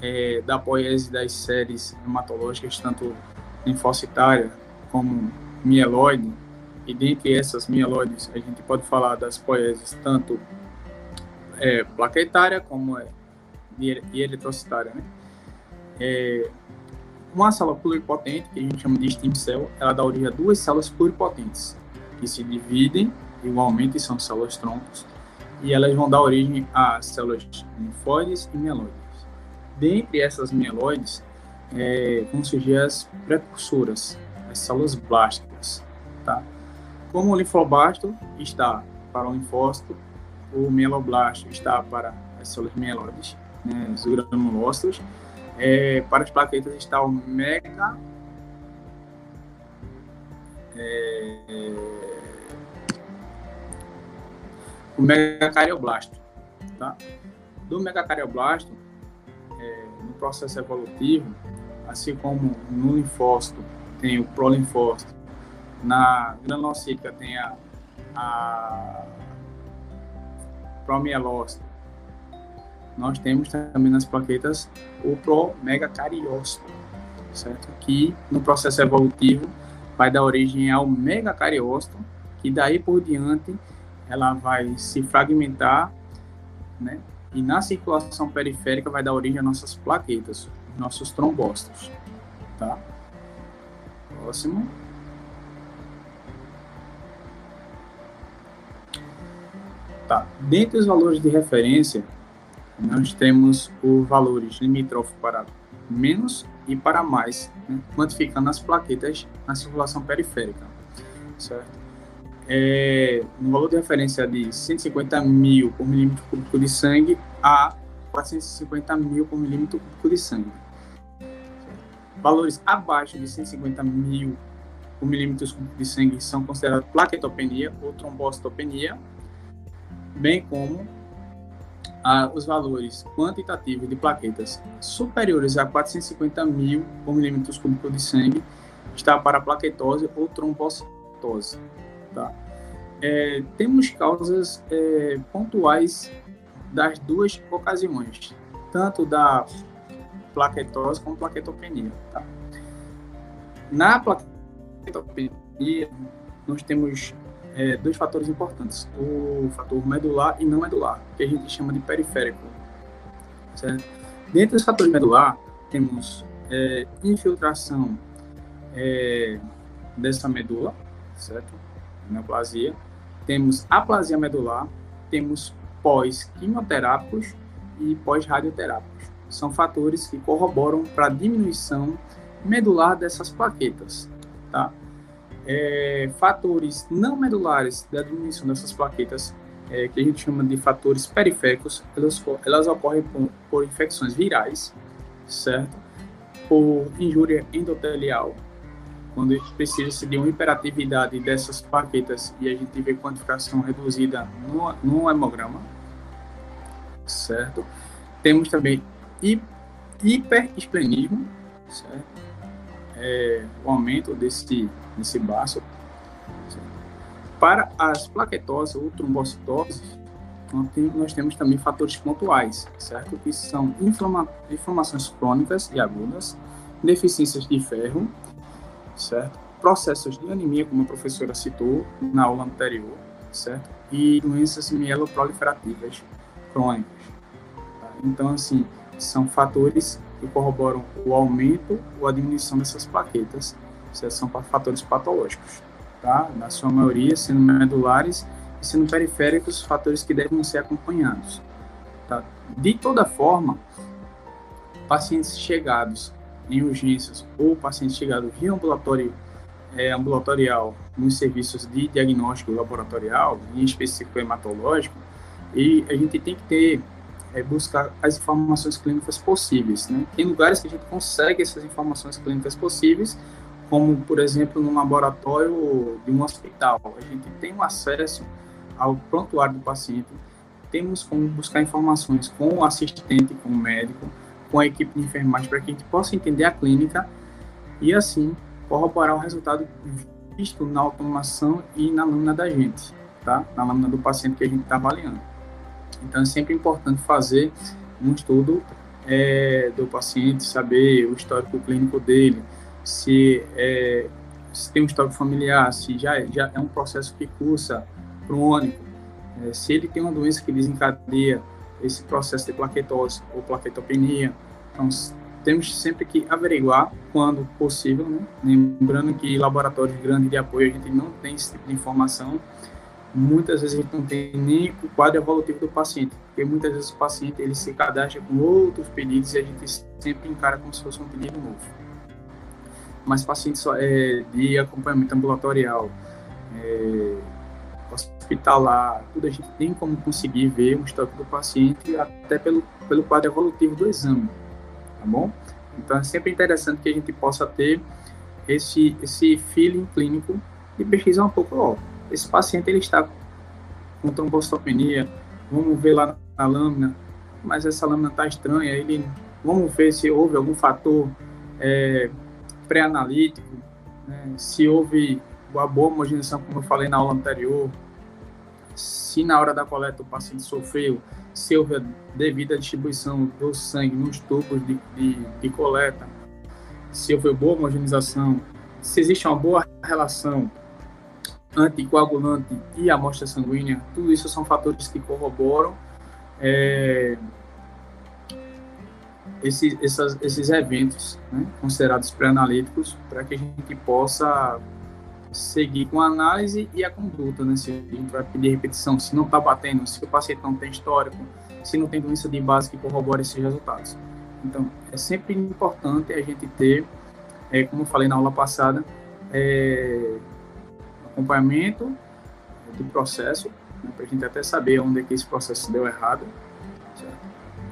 é, da poiese das séries hematológicas, tanto linfocitária como mieloide, e dentre essas mieloides, a gente pode falar das poieses tanto é, plaquetária como é, e eritrocitária. Né? É, uma célula pluripotente, que a gente chama de stem cell, ela dá origem a duas células pluripotentes, que se dividem igualmente, são células troncos, e elas vão dar origem a células linfóides e mieloides. Dentre essas mieloides, é, vão surgir as precursoras, as células blásticas, tá? Como o linfoblasto está para o linfócito, o mieloblasto está para as células mieloides, né, os granulócitos. É, para as plaquetas está o mega é, o megacardioblasto, tá? Do megacardioblasto, é, no processo evolutivo, assim como no linfócito tem o prolinfócito na granulocítica tem a, a promielócito. Nós temos também nas plaquetas o promegacariócito, certo? Que no processo evolutivo vai dar origem ao megacariócito, que daí por diante ela vai se fragmentar, né? E na circulação periférica vai dar origem às nossas plaquetas, nossos trombócitos, tá? Próximo. Tá. Dentre os valores de referência, nós temos os valores limítrofes para menos e para mais, né? quantificando as plaquetas na circulação periférica, certo? É, no valor de referência de 150 mil por milímetro cúbico de sangue a 450 mil por milímetro cúbico de sangue. Valores abaixo de 150 mil por milímetro cúbico de sangue são considerados plaquetopenia ou trombocitopenia, bem como ah, os valores quantitativos de plaquetas superiores a 450 mil por milímetros cúbicos de sangue está para plaquetose ou trombocitose. Tá? É, temos causas é, pontuais das duas ocasiões, tanto da plaquetose como plaquetopenia. Tá? Na plaquetopenia, nós temos é, dois fatores importantes: o fator medular e não medular, que a gente chama de periférico. Certo? Dentre os fatores medular, temos é, infiltração é, dessa medula, certo? Neoplasia. Temos aplasia medular, temos pós-quimioterápicos e pós-radioterápicos. São fatores que corroboram para a diminuição medular dessas plaquetas, tá? É, fatores não medulares da diminuição dessas plaquetas, é, que a gente chama de fatores periféricos, elas, elas ocorrem por, por infecções virais, certo? Por injúria endotelial, quando precisa de uma hiperatividade dessas plaquetas e a gente vê quantificação reduzida no, no hemograma, certo? Temos também hiperesplenismo, certo? É, o aumento desse nesse baço. Para as plaquetoses ou trombocitoses, nós temos também fatores pontuais, certo? Que são inflama inflamações crônicas e agudas, deficiências de ferro, certo? Processos de anemia, como a professora citou na aula anterior, certo? E doenças mieloproliferativas crônicas. Tá? Então, assim, são fatores que corroboram o aumento ou a diminuição dessas plaquetas são fatores patológicos, tá? Na sua maioria, sendo medulares e sendo periféricos, fatores que devem ser acompanhados, tá? De toda forma, pacientes chegados em urgências ou pacientes chegados via ambulatório é, ambulatorial nos serviços de diagnóstico laboratorial, em específico hematológico, e a gente tem que ter é, buscar as informações clínicas possíveis. Né? Tem lugares que a gente consegue essas informações clínicas possíveis, como, por exemplo, no laboratório de um hospital. A gente tem um acesso ao prontuário do paciente, temos como buscar informações com o assistente, com o médico, com a equipe de enfermagem, para que a gente possa entender a clínica e, assim, corroborar o resultado visto na automação e na lâmina da gente, tá? Na lâmina do paciente que a gente está avaliando. Então, é sempre importante fazer um estudo é, do paciente, saber o histórico clínico dele, se, é, se tem um histórico familiar, se já, já é um processo que cursa crônico, é, se ele tem uma doença que desencadeia esse processo de plaquetose ou plaquetopenia. Então, temos sempre que averiguar quando possível, né? lembrando que laboratórios grandes de apoio a gente não tem esse tipo de informação. Muitas vezes a gente não tem nem o quadro evolutivo do paciente, porque muitas vezes o paciente ele se cadastra com outros pedidos e a gente sempre encara como se fosse um pedido novo. Mas pacientes é, de acompanhamento ambulatorial, é, hospitalar, tudo a gente tem como conseguir ver o histórico do paciente até pelo, pelo quadro evolutivo do exame, tá bom? Então é sempre interessante que a gente possa ter esse, esse feeling clínico e pesquisar um pouco, ó, esse paciente ele está com trombocitopenia, vamos ver lá na lâmina, mas essa lâmina está estranha, ele, vamos ver se houve algum fator é, pré-analítico, né, se houve a boa homogeneização, como eu falei na aula anterior, se na hora da coleta o paciente sofreu, se houve a devida distribuição do sangue nos tubos de, de, de coleta, se houve boa homogeneização, se existe uma boa relação anticoagulante e amostra sanguínea, tudo isso são fatores que corroboram é, esses, essas, esses eventos né, considerados pré-analíticos para que a gente possa seguir com a análise e a conduta, né? Se a gente vai pedir repetição, se não está batendo, se o paciente não tem histórico, se não tem doença de base que corrobore esses resultados. Então, é sempre importante a gente ter, é, como eu falei na aula passada, é, acompanhamento do processo, né, para a gente até saber onde é que esse processo deu errado?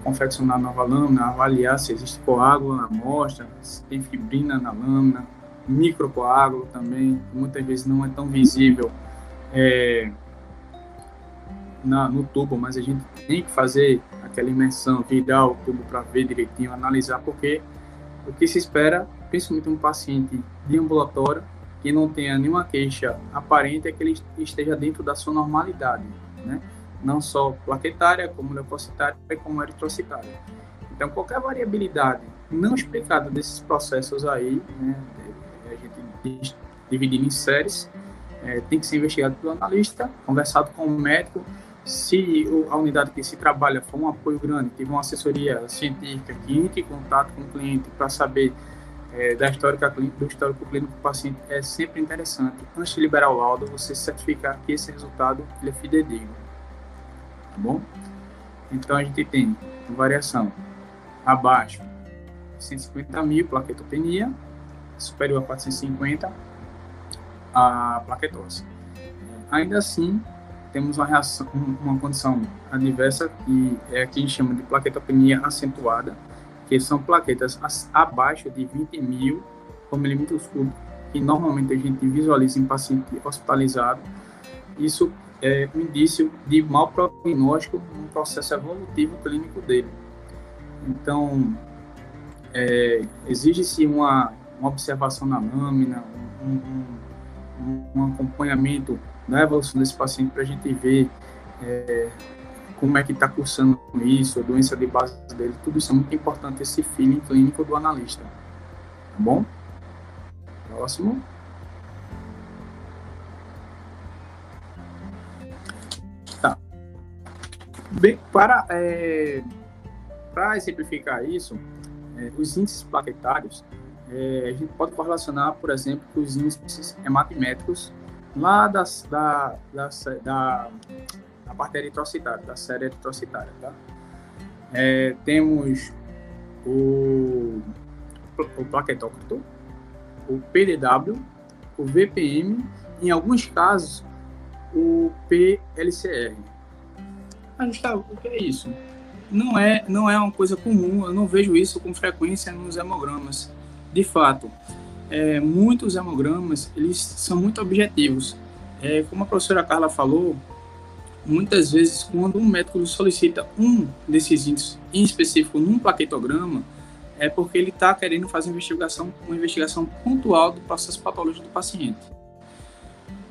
Confeccionar nova lâmina, avaliar se existe coágulo na amostra, se tem fibrina na lâmina, microcoágulo também, muitas vezes não é tão visível é, na, no tubo, mas a gente tem que fazer aquela imersão, virar o tubo para ver direitinho, analisar, porque o que se espera, principalmente um paciente de ambulatório, que não tenha nenhuma queixa aparente, é que ele esteja dentro da sua normalidade, né? Não só plaquetária, como leucocitária, como eritrocitária. Então, qualquer variabilidade não explicada desses processos aí, né, dividido em séries, é, tem que ser investigado pelo analista, conversado com o médico. Se a unidade que se trabalha for um apoio grande, tiver uma assessoria científica que entre em contato com o cliente para saber é, da histórica, do histórico clínico do paciente, é sempre interessante, antes de liberar o laudo, você certificar que esse resultado ele é fidedigno. Tá bom? Então a gente tem variação abaixo 150 mil, plaquetopenia, superior a 450, a plaquetose. Ainda assim, temos uma reação, uma condição adversa que é que a gente chama de plaquetopenia acentuada, que são plaquetas abaixo de 20 mil por milímetro cúbico, que normalmente a gente visualiza em paciente hospitalizado. Isso é um indício de mau prognóstico no processo evolutivo clínico dele. Então, é, exige-se uma uma observação na lâmina, um, um, um acompanhamento da evolução desse paciente para a gente ver é, como é que está cursando isso, a doença de base dele, tudo isso é muito importante, esse feeling clínico do analista. Tá bom? Próximo. Bem, para, é, para exemplificar isso, é, os índices plaquetários, é, a gente pode correlacionar, por exemplo, com os índices hematométricos lá das, da, da, da, da parte eritrocitária, da série eritrocitária, tá? É, temos o, o plaquetócrito, o PDW, o VPM, em alguns casos, o PLCR. Mas, Gustavo, o que é isso? Não é, não é uma coisa comum, eu não vejo isso com frequência nos hemogramas. De fato, é, muitos hemogramas, eles são muito objetivos. É, como a professora Carla falou, muitas vezes, quando um médico solicita um desses índices em específico num plaquetograma, é porque ele está querendo fazer investigação, uma investigação pontual do processo patológico do paciente.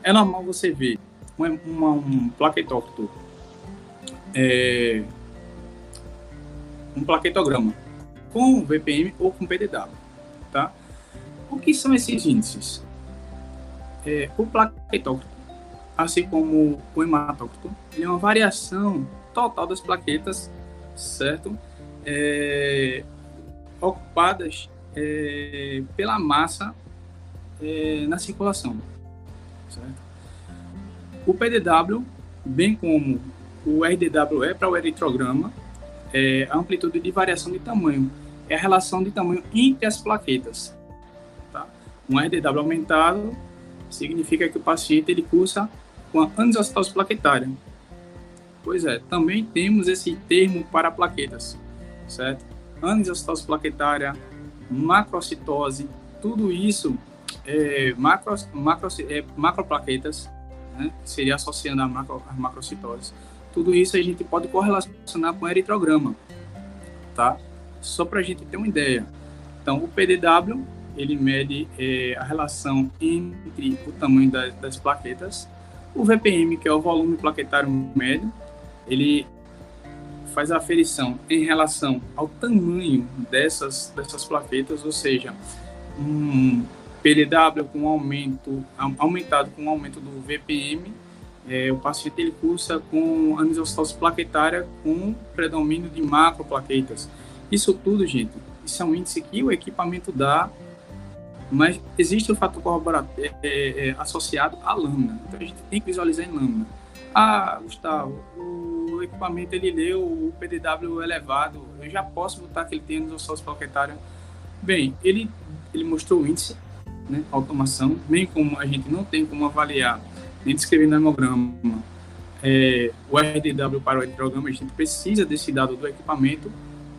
É normal você ver uma, uma, um plaquetócrito, é, um plaquetograma com VPM ou com PDW, tá? O que são esses índices? É, o plaquetócrito assim como o hematócrito, ele é uma variação total das plaquetas, certo? É, ocupadas é, pela massa é, na circulação, certo? O PDW, bem como o RDW é para o eritrograma, é a amplitude de variação de tamanho, é a relação de tamanho entre as plaquetas. Tá? Um RDW aumentado significa que o paciente ele cursa com a anisostose plaquetária. Pois é, também temos esse termo para plaquetas, certo? Anisostose plaquetária, macrocitose, tudo isso é, macro, macro, é, macroplaquetas, né? seria associando a, macro, macrocitose. Tudo isso a gente pode correlacionar com eritrograma, tá? Só para a gente ter uma ideia. Então, o PDW, ele mede é, a relação entre o tamanho das, das plaquetas o VPM, que é o volume plaquetário médio, ele faz a aferição em relação ao tamanho dessas, dessas plaquetas, ou seja, um PDW com aumento, aumentado com o aumento do VPM, é, o paciente ele cursa com anisostose plaquetária com predomínio de macroplaquetas. Isso tudo, gente, isso é um índice que o equipamento dá mas existe o fator corroborativo é, é, é, associado à lâmina. Então a gente tem que visualizar em lâmina. Ah, Gustavo, o equipamento ele leu o PDW elevado, eu já posso botar que ele tem no sócio plaquetário. Bem, ele, ele mostrou o índice, né, automação, bem como a gente não tem como avaliar, nem descrever no hemograma, é, o RDW para o hemograma, a gente precisa desse dado do equipamento,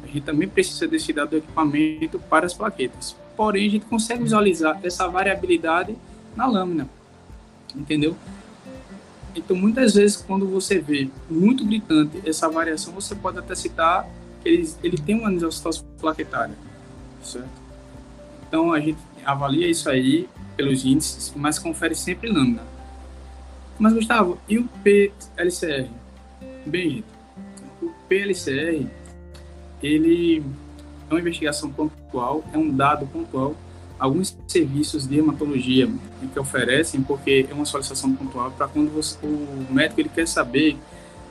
a gente também precisa desse dado do equipamento para as plaquetas porém a gente consegue visualizar essa variabilidade na lâmina, entendeu? Então, muitas vezes, quando você vê muito gritante essa variação, você pode até citar que ele, ele tem uma anisostose plaquetária, certo? Então, a gente avalia isso aí pelos índices, mas confere sempre lâmina. Mas, Gustavo, e o PLCR? Bem, o PLCR, ele é uma investigação pontual, é um dado pontual. Alguns serviços de hematologia que oferecem, porque é uma solicitação pontual, para quando você, o médico ele quer saber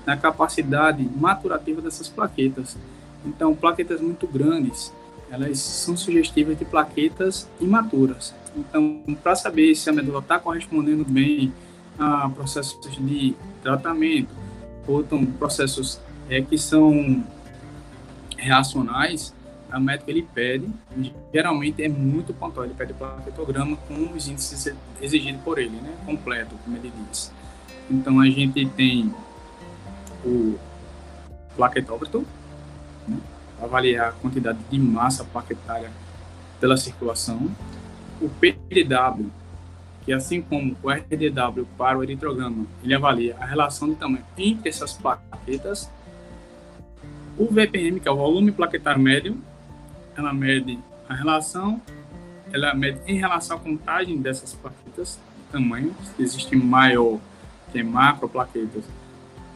na capacidade maturativa dessas plaquetas. Então, plaquetas muito grandes, elas são sugestivas de plaquetas imaturas. Então, para saber se a medula está correspondendo bem a processos de tratamento, ou processos é, que são reacionais, a médica ele pede, geralmente é muito pontual, ele pede plaquetograma com os índices exigidos por ele, né, completo, como ele diz. Então a gente tem o plaquetógrafo, né, avaliar a quantidade de massa plaquetária pela circulação, o PDW, que assim como o RDW para o eritrograma, ele avalia a relação de tamanho entre essas plaquetas, o VPM, que é o volume plaquetário médio, ela mede a relação, ela mede em relação à contagem dessas plaquetas, tamanho, se existe maior, que é macroplaquetas,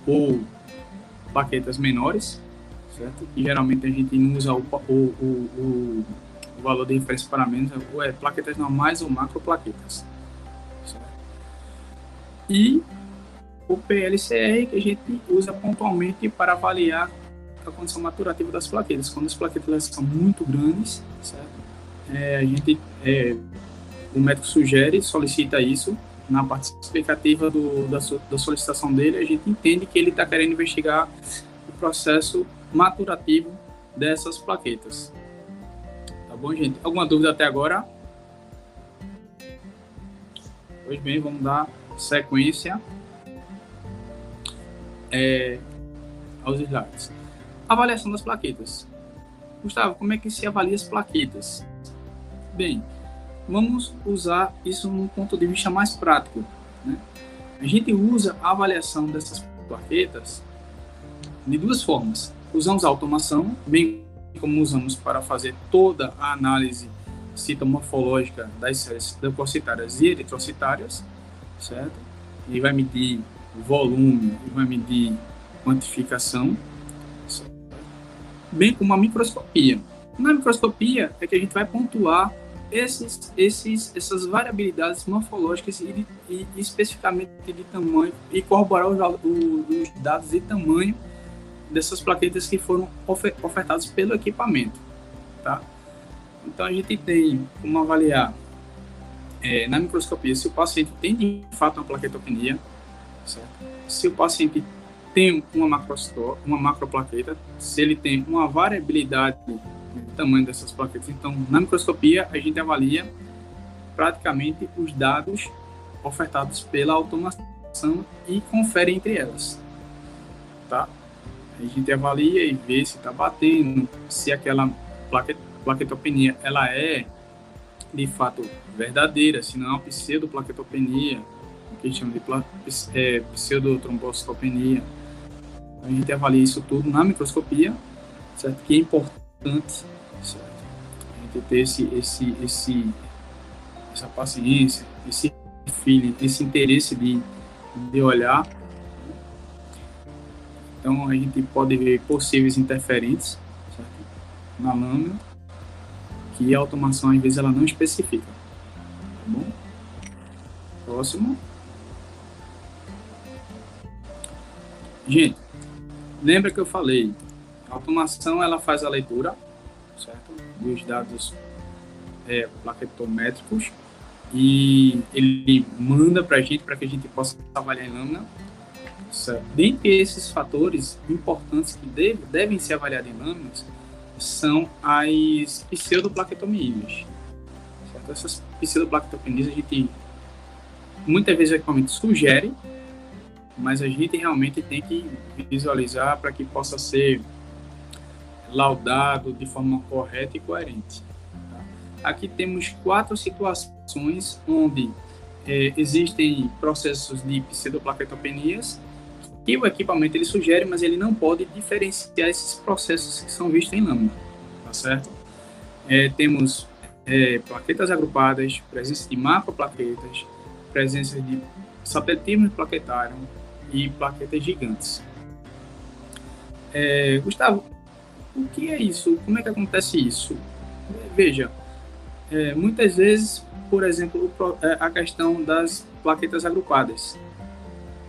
ou plaquetas menores, certo? E geralmente a gente usa o, o, o, o valor de referência para menos, ou é plaquetas normais ou macroplaquetas. E o PLCR, que a gente usa pontualmente para avaliar a condição maturativa das plaquetas. Quando as plaquetas são muito grandes, certo? É, a gente, é, o médico sugere, solicita isso na parte explicativa do, da, da solicitação dele, a gente entende que ele está querendo investigar o processo maturativo dessas plaquetas. Tá bom, gente? Alguma dúvida até agora? Pois bem, vamos dar sequência é, aos slides. Avaliação das plaquetas. Gustavo, como é que se avalia as plaquetas? Bem, vamos usar isso num ponto de vista mais prático. Né? A gente usa a avaliação dessas plaquetas de duas formas. Usamos a automação, bem como usamos para fazer toda a análise citomorfológica das células leucocitárias e eritrocitárias, certo? E vai medir volume, vai medir quantificação, certo? bem como a microscopia. Na microscopia é que a gente vai pontuar esses, esses, essas variabilidades morfológicas e, e, especificamente de tamanho e corroborar os, os, dados de tamanho dessas plaquetas que foram ofertadas pelo equipamento, tá? Então a gente tem como avaliar é, na microscopia se o paciente tem de fato uma plaquetopenia, certo? se o paciente tem uma, macro, uma macroplaqueta, se ele tem uma variabilidade do tamanho dessas plaquetas. Então, na microscopia, a gente avalia praticamente os dados ofertados pela automação e confere entre elas. Tá? A gente avalia e vê se está batendo, se aquela plaquetopenia ela é de fato verdadeira, se não é uma pseudoplaquetopenia, o que a gente chama de é, pseudotrombocitopenia. A gente avalia isso tudo na microscopia, certo? Que é importante, certo? A gente ter esse, esse, esse, essa paciência, esse feeling, esse interesse de, de olhar. Então a gente pode ver possíveis interferentes certo? na lâmina que a automação às vezes ela não especifica. Tá bom? Próximo. Gente, lembra que eu falei, a automação ela faz a leitura, certo? Dos dados é, plaquetométricos e ele manda para a gente para que a gente possa avaliar em lâmina. Certo? Dentre esses fatores importantes que deve, devem ser avaliados em lâminas, são as pseudoplaquetomias. Certo? Essas pseudoplaquetomias a gente muitas vezes o equipamento sugere, mas a gente realmente tem que visualizar para que possa ser laudado de forma correta e coerente. Tá? Aqui temos quatro situações onde é, existem processos de pseudoplaquetopenias que o equipamento ele sugere, mas ele não pode diferenciar esses processos que são vistos em lâmina, tá certo? É, temos é, plaquetas agrupadas, presença de macroplaquetas, presença de satelitismo plaquetário e plaquetas gigantes. É, Gustavo, o que é isso? Como é que acontece isso? Veja, é, muitas vezes, por exemplo, é, a questão das plaquetas agrupadas.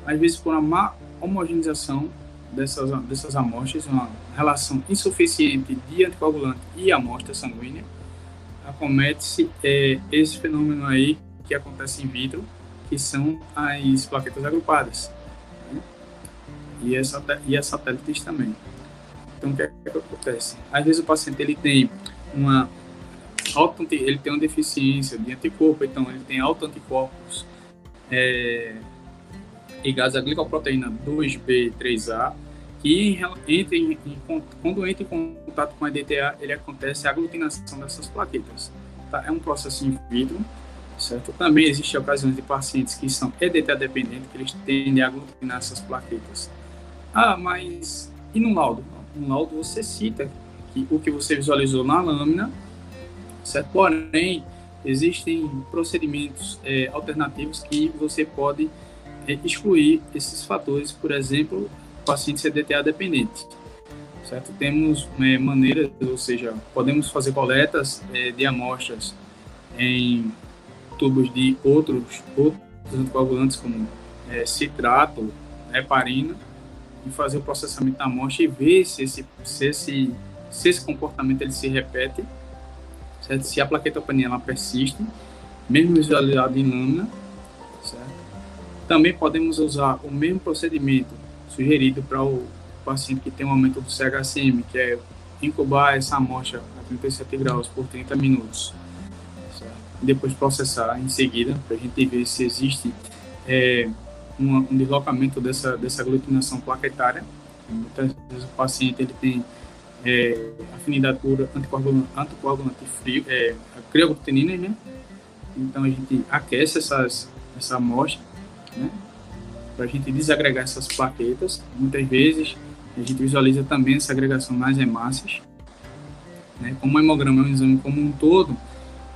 Às vezes, por uma homogeneização dessas, dessas amostras, uma relação insuficiente de anticoagulante e amostra sanguínea, acomete-se é, esse fenômeno aí que acontece in vitro, que são as plaquetas agrupadas. Né? E, essa, e as satélites também. Então, o que, é que acontece? Às vezes o paciente ele tem uma ele tem uma deficiência de anticorpo, então ele tem autoanticorpos é, ligados à glicoproteína 2B3A, que entra em, quando entra em contato com a EDTA, ele acontece a aglutinação dessas plaquetas. Tá? É um processo in vitro, certo? Também existem ocasiões de pacientes que são EDTA dependentes, que eles tendem a aglutinar essas plaquetas. Ah, mas e no laudo? No laudo você cita que o que você visualizou na lâmina, certo? Porém, existem procedimentos é, alternativos que você pode excluir esses fatores, por exemplo, paciente CDTA dependente. Certo? Temos é, maneiras, ou seja, podemos fazer coletas é, de amostras em tubos de outros, outros anticoagulantes, como é, citrato, heparina, e fazer o processamento da amostra e ver se esse, se esse, se esse comportamento ele se repete, certo? se a plaquetopenia persiste, mesmo visualizado em lâmina? Também podemos usar o mesmo procedimento sugerido para o paciente que tem um aumento do CHCM, que é incubar essa amostra a 37 graus por 30 minutos, depois processar em seguida, para a gente ver se existe é, um, um, deslocamento dessa, dessa aglutinação plaquetária. Muitas vezes o paciente ele tem é, afinidade por anticoagulante, anticoagulante frio, é, crioglutenina, né? Então a gente aquece essas, essa amostra, né? Para a gente desagregar essas plaquetas. Muitas vezes a gente visualiza também essa agregação nas hemácias. Né? Como o hemograma é um exame como um todo,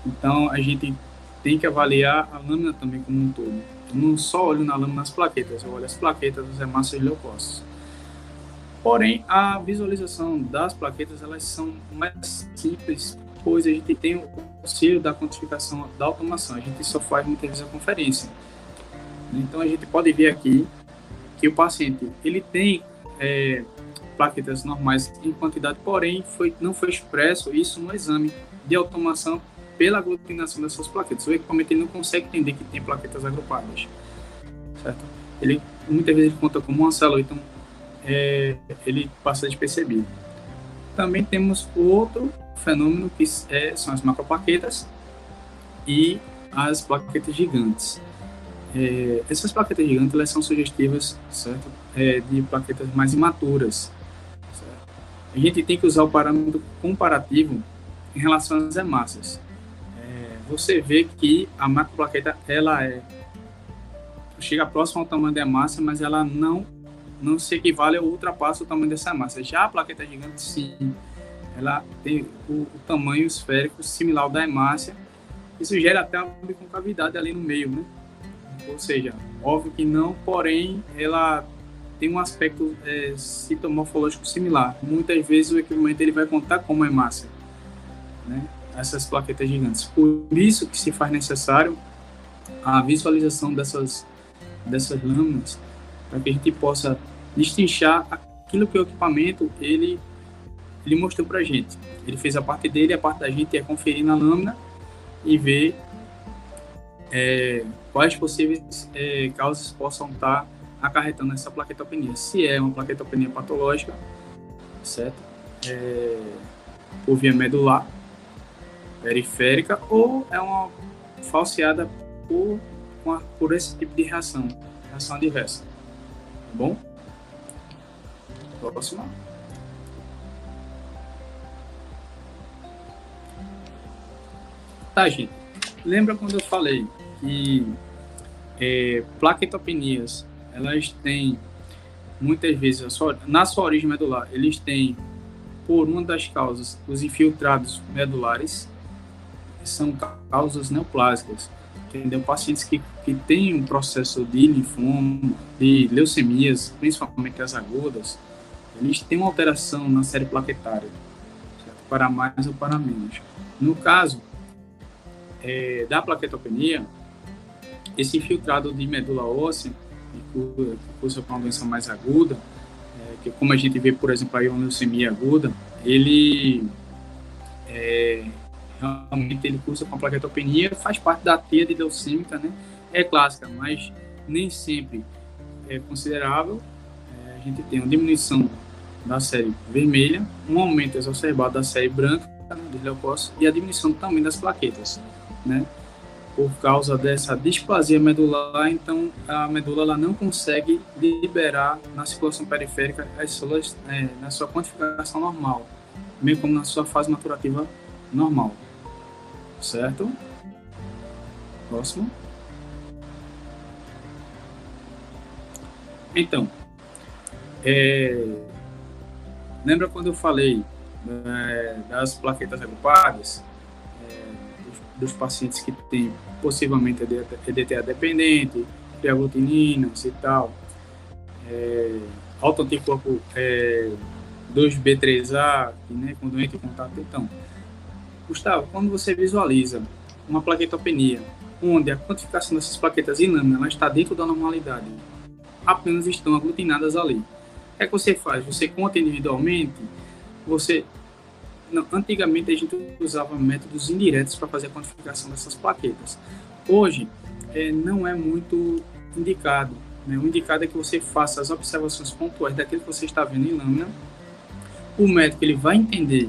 então a gente tem que avaliar a lâmina também como um todo. Eu não só olho na lâmina as plaquetas, eu olho as plaquetas, as hemácias leucócitos. Porém, a visualização das plaquetas elas são mais simples, pois a gente tem o auxílio da quantificação da automação. A gente só faz muitas vezes a conferência. Então a gente pode ver aqui que o paciente ele tem é, plaquetas normais em quantidade, porém foi, não foi expresso isso no exame de automação pela aglutinação dessas plaquetas. O equipamento não consegue entender que tem plaquetas agrupadas, certo? Ele muitas vezes ele conta como uma célula, então é, ele passa despercebido. Também temos outro fenômeno que é, são as macroplaquetas e as plaquetas gigantes. É, essas plaquetas gigantes elas são sugestivas certo? É, de plaquetas mais imaturas. Certo? A gente tem que usar o parâmetro comparativo em relação às hemácias. É, você vê que a macroplaqueta ela é chega próximo ao tamanho da hemácia, mas ela não não se equivale ou ultrapassa o tamanho dessa hemácia. Já a plaqueta gigante, sim, ela tem o, o tamanho esférico similar ao da hemácia. Isso gera até uma biconcavidade ali no meio, né? Ou seja, óbvio que não, porém, ela tem um aspecto é, citomorfológico similar. Muitas vezes o equipamento ele vai contar como hemácia, né? Essas plaquetas gigantes. Por isso que se faz necessário a visualização dessas dessas lâminas para que a gente possa destrinchar aquilo que o equipamento ele ele mostrou para a gente. Ele fez a parte dele, a parte da gente é conferir na lâmina e ver é, quais possíveis é, causas possam estar acarretando essa plaquetopenia. Se é uma plaquetopenia patológica, certo? É, por via medular, periférica, ou é uma falseada por, por esse tipo de reação, reação adversa. Tá bom? Próxima. Tá, gente. Lembra quando eu falei que é, plaquetopenias, elas têm, muitas vezes, na sua origem medular, eles têm, por uma das causas, os infiltrados medulares, são causas neoplásicas, entendeu? Pacientes que, que têm um processo de linfoma, de leucemias, principalmente as agudas, eles têm uma alteração na série plaquetária, certo? para mais ou para menos. No caso é, da plaquetopenia, esse infiltrado de medula óssea, que cursa com uma doença mais aguda, é, que como a gente vê, por exemplo, a leucemia aguda, ele é, realmente ele cursa com a plaquetopenia, faz parte da de leucêmica, né? É clássica, mas nem sempre é considerável. É, a gente tem uma diminuição da série vermelha, um aumento exacerbado da série branca né, dos leucócitos e a diminuição também das plaquetas, né? Por causa dessa displasia medular, então a medula ela não consegue liberar na circulação periférica as células é, na sua quantificação normal, bem como na sua fase maturativa normal certo? Próximo. Então, é, lembra quando eu falei é, das plaquetas agrupadas, é, dos, dos, pacientes que têm possivelmente EDTA dependente, creatinininas e tal, é, alto anticorpo é, 2B3A, né, com doente em contato, então, Gustavo, quando você visualiza uma plaquetopenia, onde a quantificação dessas plaquetas inâminas está dentro da normalidade, apenas estão aglutinadas ali. O é que você faz? Você conta individualmente, você... Não, antigamente a gente usava métodos indiretos para fazer a quantificação dessas plaquetas. Hoje, é, não é muito indicado, Né? O indicado é que você faça as observações pontuais daquilo que você está vendo em lâmina. O médico ele vai entender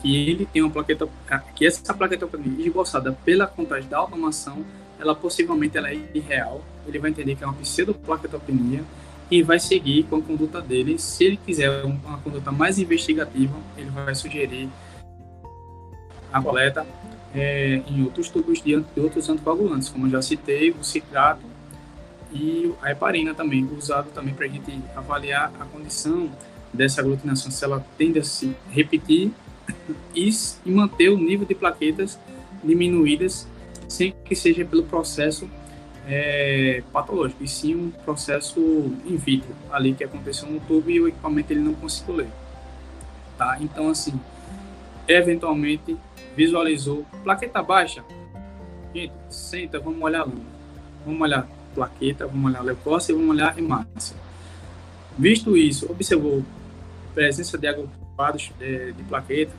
que ele tem uma plaqueta, que essa plaqueta esboçada pela contagem da automação, ela possivelmente ela é irreal. Ele vai entender que é uma pseudoplaquetopenia e vai seguir com a conduta dele. Se ele quiser uma conduta mais investigativa, ele vai sugerir a coleta é, em outros tubos de, de outros anticoagulantes, como eu já citei, o citrato e a heparina também, usado também para a gente avaliar a condição dessa aglutinação, se ela tende a se repetir e, e manter o nível de plaquetas diminuídas sem que seja pelo processo é, patológico, e sim um processo in vitro, ali que aconteceu no tubo e o equipamento ele não conseguiu ler. Tá? Então, assim, eventualmente visualizou plaqueta baixa. Gente, senta, vamos olhar a lâmina. Vamos olhar plaqueta, vamos olhar leucócia e vamos olhar hemácia. Visto isso, observou presença de agrupados de, de plaqueta,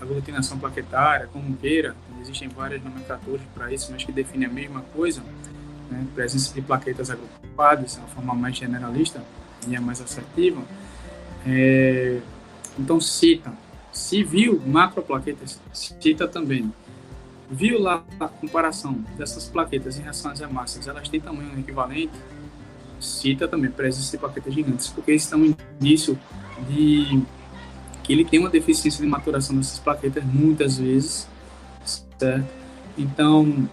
aglutinação plaquetária, como queira, existem várias nomenclaturas para isso, mas que definem a mesma coisa, né? presença de plaquetas agrupadas, é uma forma mais generalista e é mais assertiva. É, então, cita. Se viu macroplaquetas, cita também. Viu lá a comparação dessas plaquetas em relação às hemácias, elas têm tamanho equivalente? Cita também presença de plaquetas gigantes, porque estão um indício de que ele tem uma deficiência de maturação dessas plaquetas muitas vezes, certo? Então,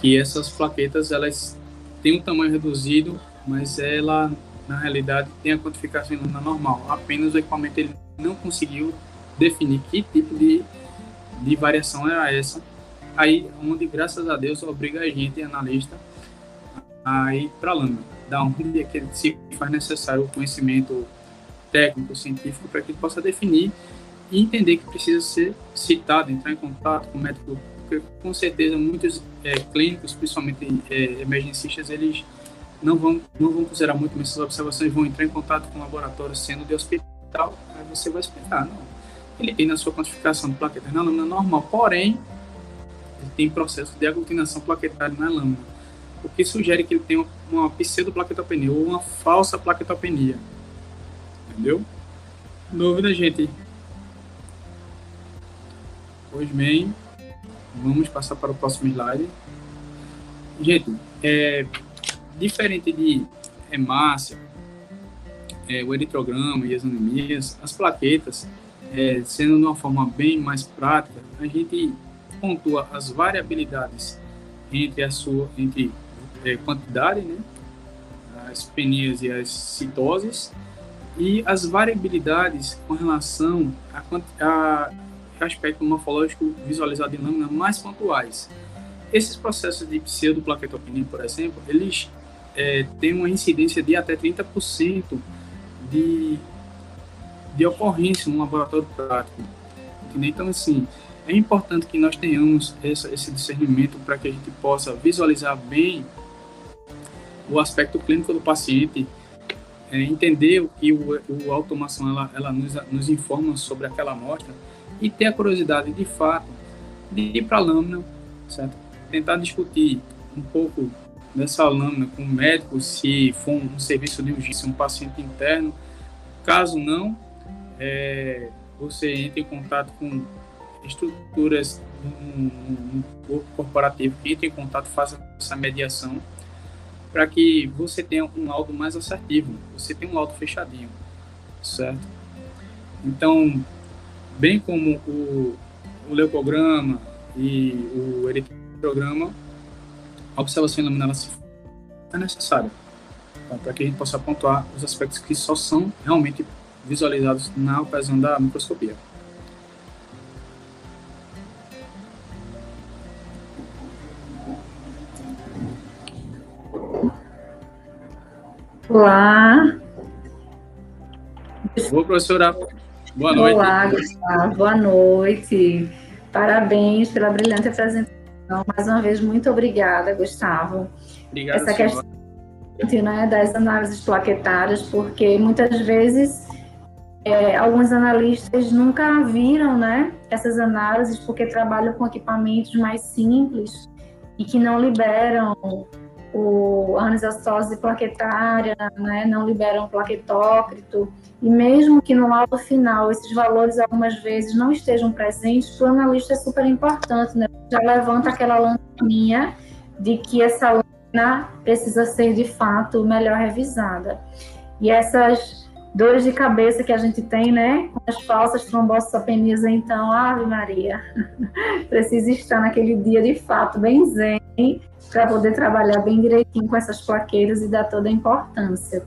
que essas plaquetas elas têm um tamanho reduzido, mas ela na realidade tem a quantificação normal. Apenas o equipamento ele não conseguiu definir que tipo de, de variação era essa. Aí, onde graças a Deus obriga a gente, analista, a ir para lâmina, da onde é que se faz necessário o conhecimento técnico, científico, para que ele possa definir e entender que precisa ser citado, entrar em contato com o médico porque com certeza muitos é, clínicos, principalmente é, emergencistas, eles não vão, não vão considerar muito essas observações, vão entrar em contato com o laboratório sendo de hospital, aí você vai explicar, não. Ele tem na sua quantificação de plaquetas na lâmina normal, porém, ele tem processo de aglutinação plaquetária na lâmina, o que sugere que ele tem uma, uma pseudoplaquetopenia ou uma falsa plaquetopenia. Entendeu? Dúvida, gente? Pois bem, Vamos passar para o próximo slide. Gente, é, diferente de hemácia, é, o eritrograma e as anemias, as plaquetas, é, sendo de uma forma bem mais prática, a gente pontua as variabilidades entre a sua entre é, quantidade, né, as penias e as citoses, e as variabilidades com relação a aspecto morfológico visualizado em lâmina mais pontuais. Esses processos de pseudoplaquetopenia, por exemplo, eles é, têm uma incidência de até 30% de, de ocorrência no laboratório prático. Então, assim, é importante que nós tenhamos essa, esse discernimento para que a gente possa visualizar bem o aspecto clínico do paciente, é, entender o que o, o automação ela, ela nos, nos informa sobre aquela amostra e ter a curiosidade de fato de ir para a lâmina, certo? Tentar discutir um pouco dessa lâmina com o médico, se for um serviço de urgência, um paciente interno. Caso não, é, você entre em contato com estruturas um, um corporativo que entre em contato, faça essa mediação para que você tenha um laudo mais assertivo, você tem um laudo fechadinho, certo? Então, bem como o, o leucograma e o eritrograma, a observação laminar é necessária tá? para que a gente possa pontuar os aspectos que só são realmente visualizados na ocasião da microscopia. Olá. Vou, professora. Boa noite. Olá, Gustavo. Boa noite. Parabéns pela brilhante apresentação. Mais uma vez, muito obrigada, Gustavo. Obrigado, Essa questão né, das análises plaquetárias, porque muitas vezes é, alguns analistas nunca viram né, essas análises porque trabalham com equipamentos mais simples e que não liberam o anisostose plaquetária, né, não liberam plaquetócrito, e mesmo que no laudo final esses valores algumas vezes não estejam presentes, para o analista é super importante, né, já levanta aquela lanterninha de que essa lâmina precisa ser de fato melhor revisada. E essas dores de cabeça que a gente tem, né, com as falsas trombocitopenias, então, Ave Maria, precisa estar naquele dia de fato bem zen para poder trabalhar bem direitinho com essas plaqueiras e dar toda a importância.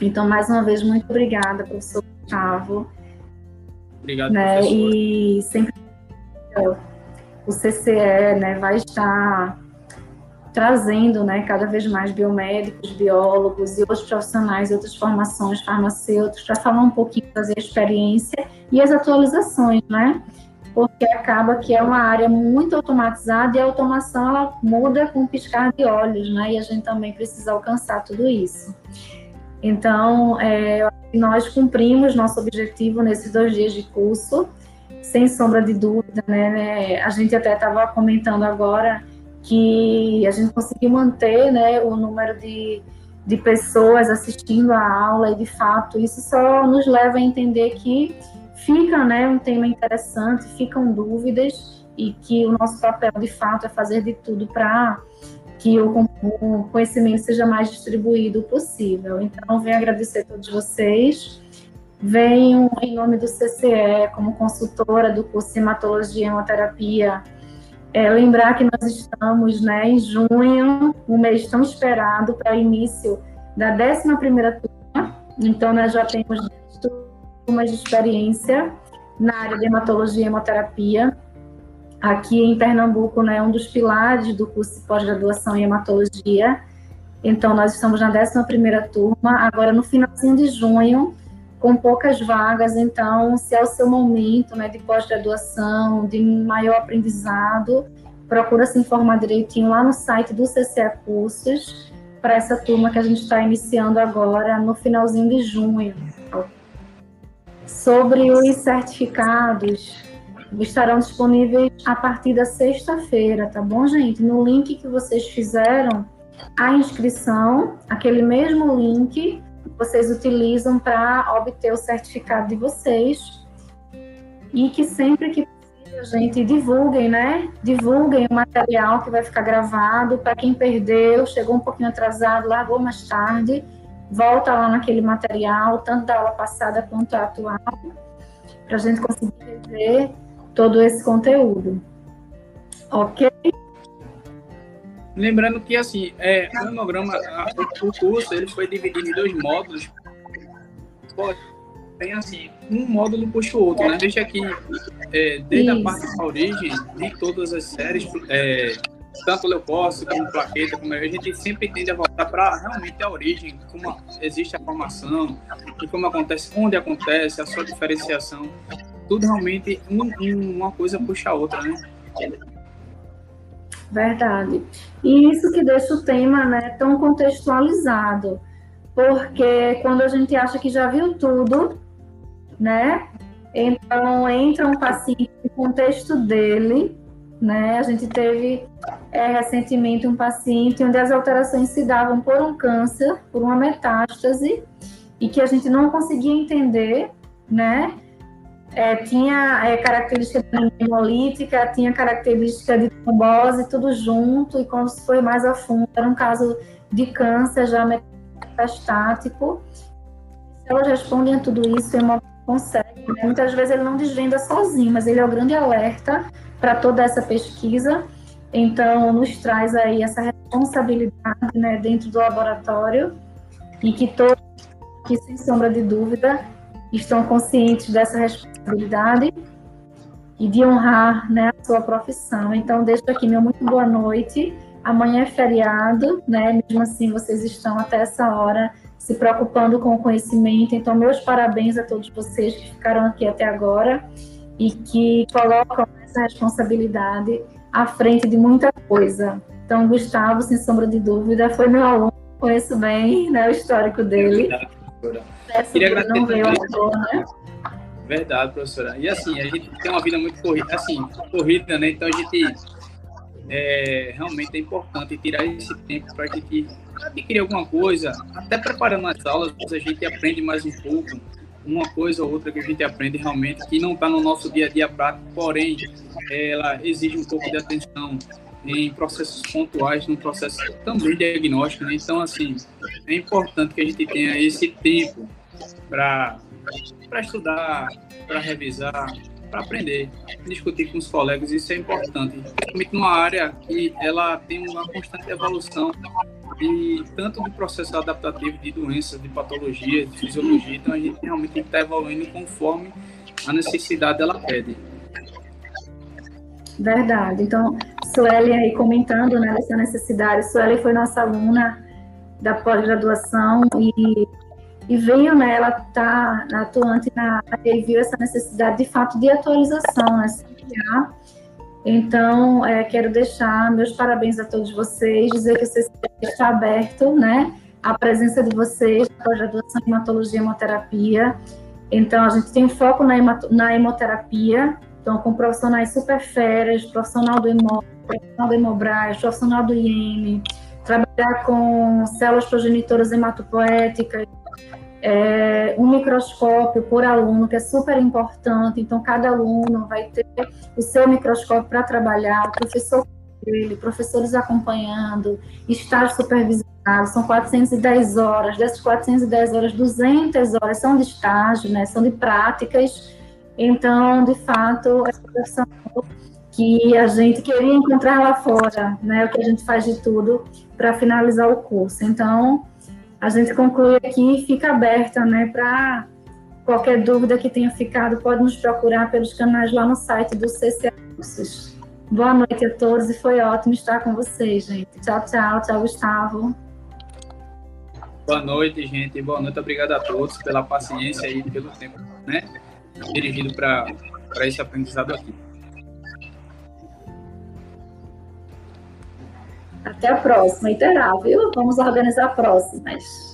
Então, mais uma vez, muito obrigada, professor Gustavo. Obrigado, né, professor. E sempre o CCE né, vai estar trazendo né, cada vez mais biomédicos, biólogos e outros profissionais outras formações, farmacêuticos, para falar um pouquinho, fazer a experiência e as atualizações, né? Porque acaba que é uma área muito automatizada e a automação ela muda com piscar de olhos, né? E a gente também precisa alcançar tudo isso. Então, é, nós cumprimos nosso objetivo nesses dois dias de curso, sem sombra de dúvida, né? A gente até estava comentando agora que a gente conseguiu manter né, o número de, de pessoas assistindo a aula e, de fato, isso só nos leva a entender que fica né, um tema interessante, ficam dúvidas e que o nosso papel, de fato, é fazer de tudo para que o, conhecimento seja mais distribuído possível. Então, venho agradecer a todos vocês. Venho, em nome do CCE, como consultora do curso de Hematologia e Hemoterapia, é, lembrar que nós estamos né, em junho, um mês tão esperado para início da 11 turma. Então, nós já temos turmas de experiência na área de hematologia e hemoterapia. Aqui em Pernambuco, né, um dos pilares do curso de pós-graduação em hematologia. Então, nós estamos na 11 turma. Agora, no finalzinho de junho, com poucas vagas, então, se é o seu momento né, de pós-graduação, de maior aprendizado, procura se informar direitinho lá no site do CCA Cursos, para essa turma que a gente está iniciando agora, no finalzinho de junho. Sobre os certificados, estarão disponíveis a partir da sexta-feira, tá bom, gente? No link que vocês fizeram, a inscrição, aquele mesmo link, vocês utilizam para obter o certificado de vocês e que sempre que possível, gente, divulguem, né? Divulguem o material que vai ficar gravado para quem perdeu, chegou um pouquinho atrasado, largou mais tarde, volta lá naquele material, tanto da aula passada quanto a atual, para a gente conseguir ver todo esse conteúdo. Ok? Lembrando que, assim, é, o monograma, o curso, ele foi dividido em dois módulos. Tem, assim, um módulo puxa o outro, né? Deixa aqui, é, desde Isso. a parte da origem de todas as séries, é, tanto leucócito como plaqueta, como a gente sempre tende a voltar para realmente a origem, como existe a formação, e como acontece, onde acontece, a sua diferenciação. Tudo realmente, um, uma coisa puxa a outra, né? Verdade. E isso que deixa o tema né, tão contextualizado, porque quando a gente acha que já viu tudo, né? Então entra um paciente no contexto dele, né? A gente teve é, recentemente um paciente onde as alterações se davam por um câncer, por uma metástase, e que a gente não conseguia entender, né? é, tinha é, característica hemolítica, tinha característica de trombose, tudo junto, e quando se foi mais a fundo, era um caso de câncer já metastático. Elas respondem a tudo isso, o consegue. Né? Muitas vezes ele não desvenda sozinho, mas ele é o grande alerta para toda essa pesquisa. Então, nos traz aí essa responsabilidade né, dentro do laboratório e que todos, que sem sombra de dúvida, estão conscientes dessa responsabilidade e de honrar né, a sua profissão. Então, deixo aqui meu muito boa noite. Amanhã é feriado, né? Mesmo assim, vocês estão até essa hora se preocupando com o conhecimento. Então, meus parabéns a todos vocês que ficaram aqui até agora e que colocam essa responsabilidade à frente de muita coisa. Então, Gustavo, sem sombra de dúvida, foi meu aluno, conheço bem né, o histórico dele. Queria agradecer não veio né? Verdade, professora. E assim, a gente tem uma vida muito corrida, assim, corrida, né? Então a gente é, realmente é importante tirar esse tempo para a gente adquirir alguma coisa, até preparando as aulas, a gente aprende mais um pouco, uma coisa ou outra que a gente aprende realmente que não está no nosso dia a dia prático, porém ela exige um pouco de atenção em processos pontuais, num processo também diagnóstico, né? Então, assim, é importante que a gente tenha esse tempo para estudar, para revisar, para aprender, discutir com os colegas, isso é importante, principalmente numa área que ela tem uma constante evolução e tanto do processo adaptativo de doenças, de patologias, de fisiologia, então a gente realmente está evoluindo conforme a necessidade ela pede. Verdade. Então, Sueli aí comentando né, essa necessidade. Sueli foi nossa aluna da pós-graduação e, e veio, né, ela está atuante na e viu essa necessidade de fato de atualização, né, então, é, quero deixar meus parabéns a todos vocês, dizer que o está aberto, né, a presença de vocês na pós-graduação em hematologia e hemoterapia. Então, a gente tem um foco na, na hemoterapia, então, com profissionais super férias, profissional do Hemo, profissional do Hemobras, profissional do IEM, trabalhar com células progenitoras hematopoéticas, é, um microscópio por aluno, que é super importante. Então, cada aluno vai ter o seu microscópio para trabalhar, o professor dele, professores acompanhando, estágio supervisionado, são 410 horas. Dessas 410 horas, 200 horas são de estágio, né, são de práticas. Então, de fato, é uma profissão que a gente queria encontrar lá fora, né, o que a gente faz de tudo para finalizar o curso. Então, a gente conclui aqui e fica aberta, né, para qualquer dúvida que tenha ficado, pode nos procurar pelos canais lá no site do Cursos. Boa noite a todos e foi ótimo estar com vocês, gente. Tchau, tchau. Tchau, Gustavo. Boa noite, gente. Boa noite. Obrigado a todos pela paciência e pelo tempo, né, dirigido para esse aprendizado aqui. Até a próxima. E terá, viu? Vamos organizar próximas.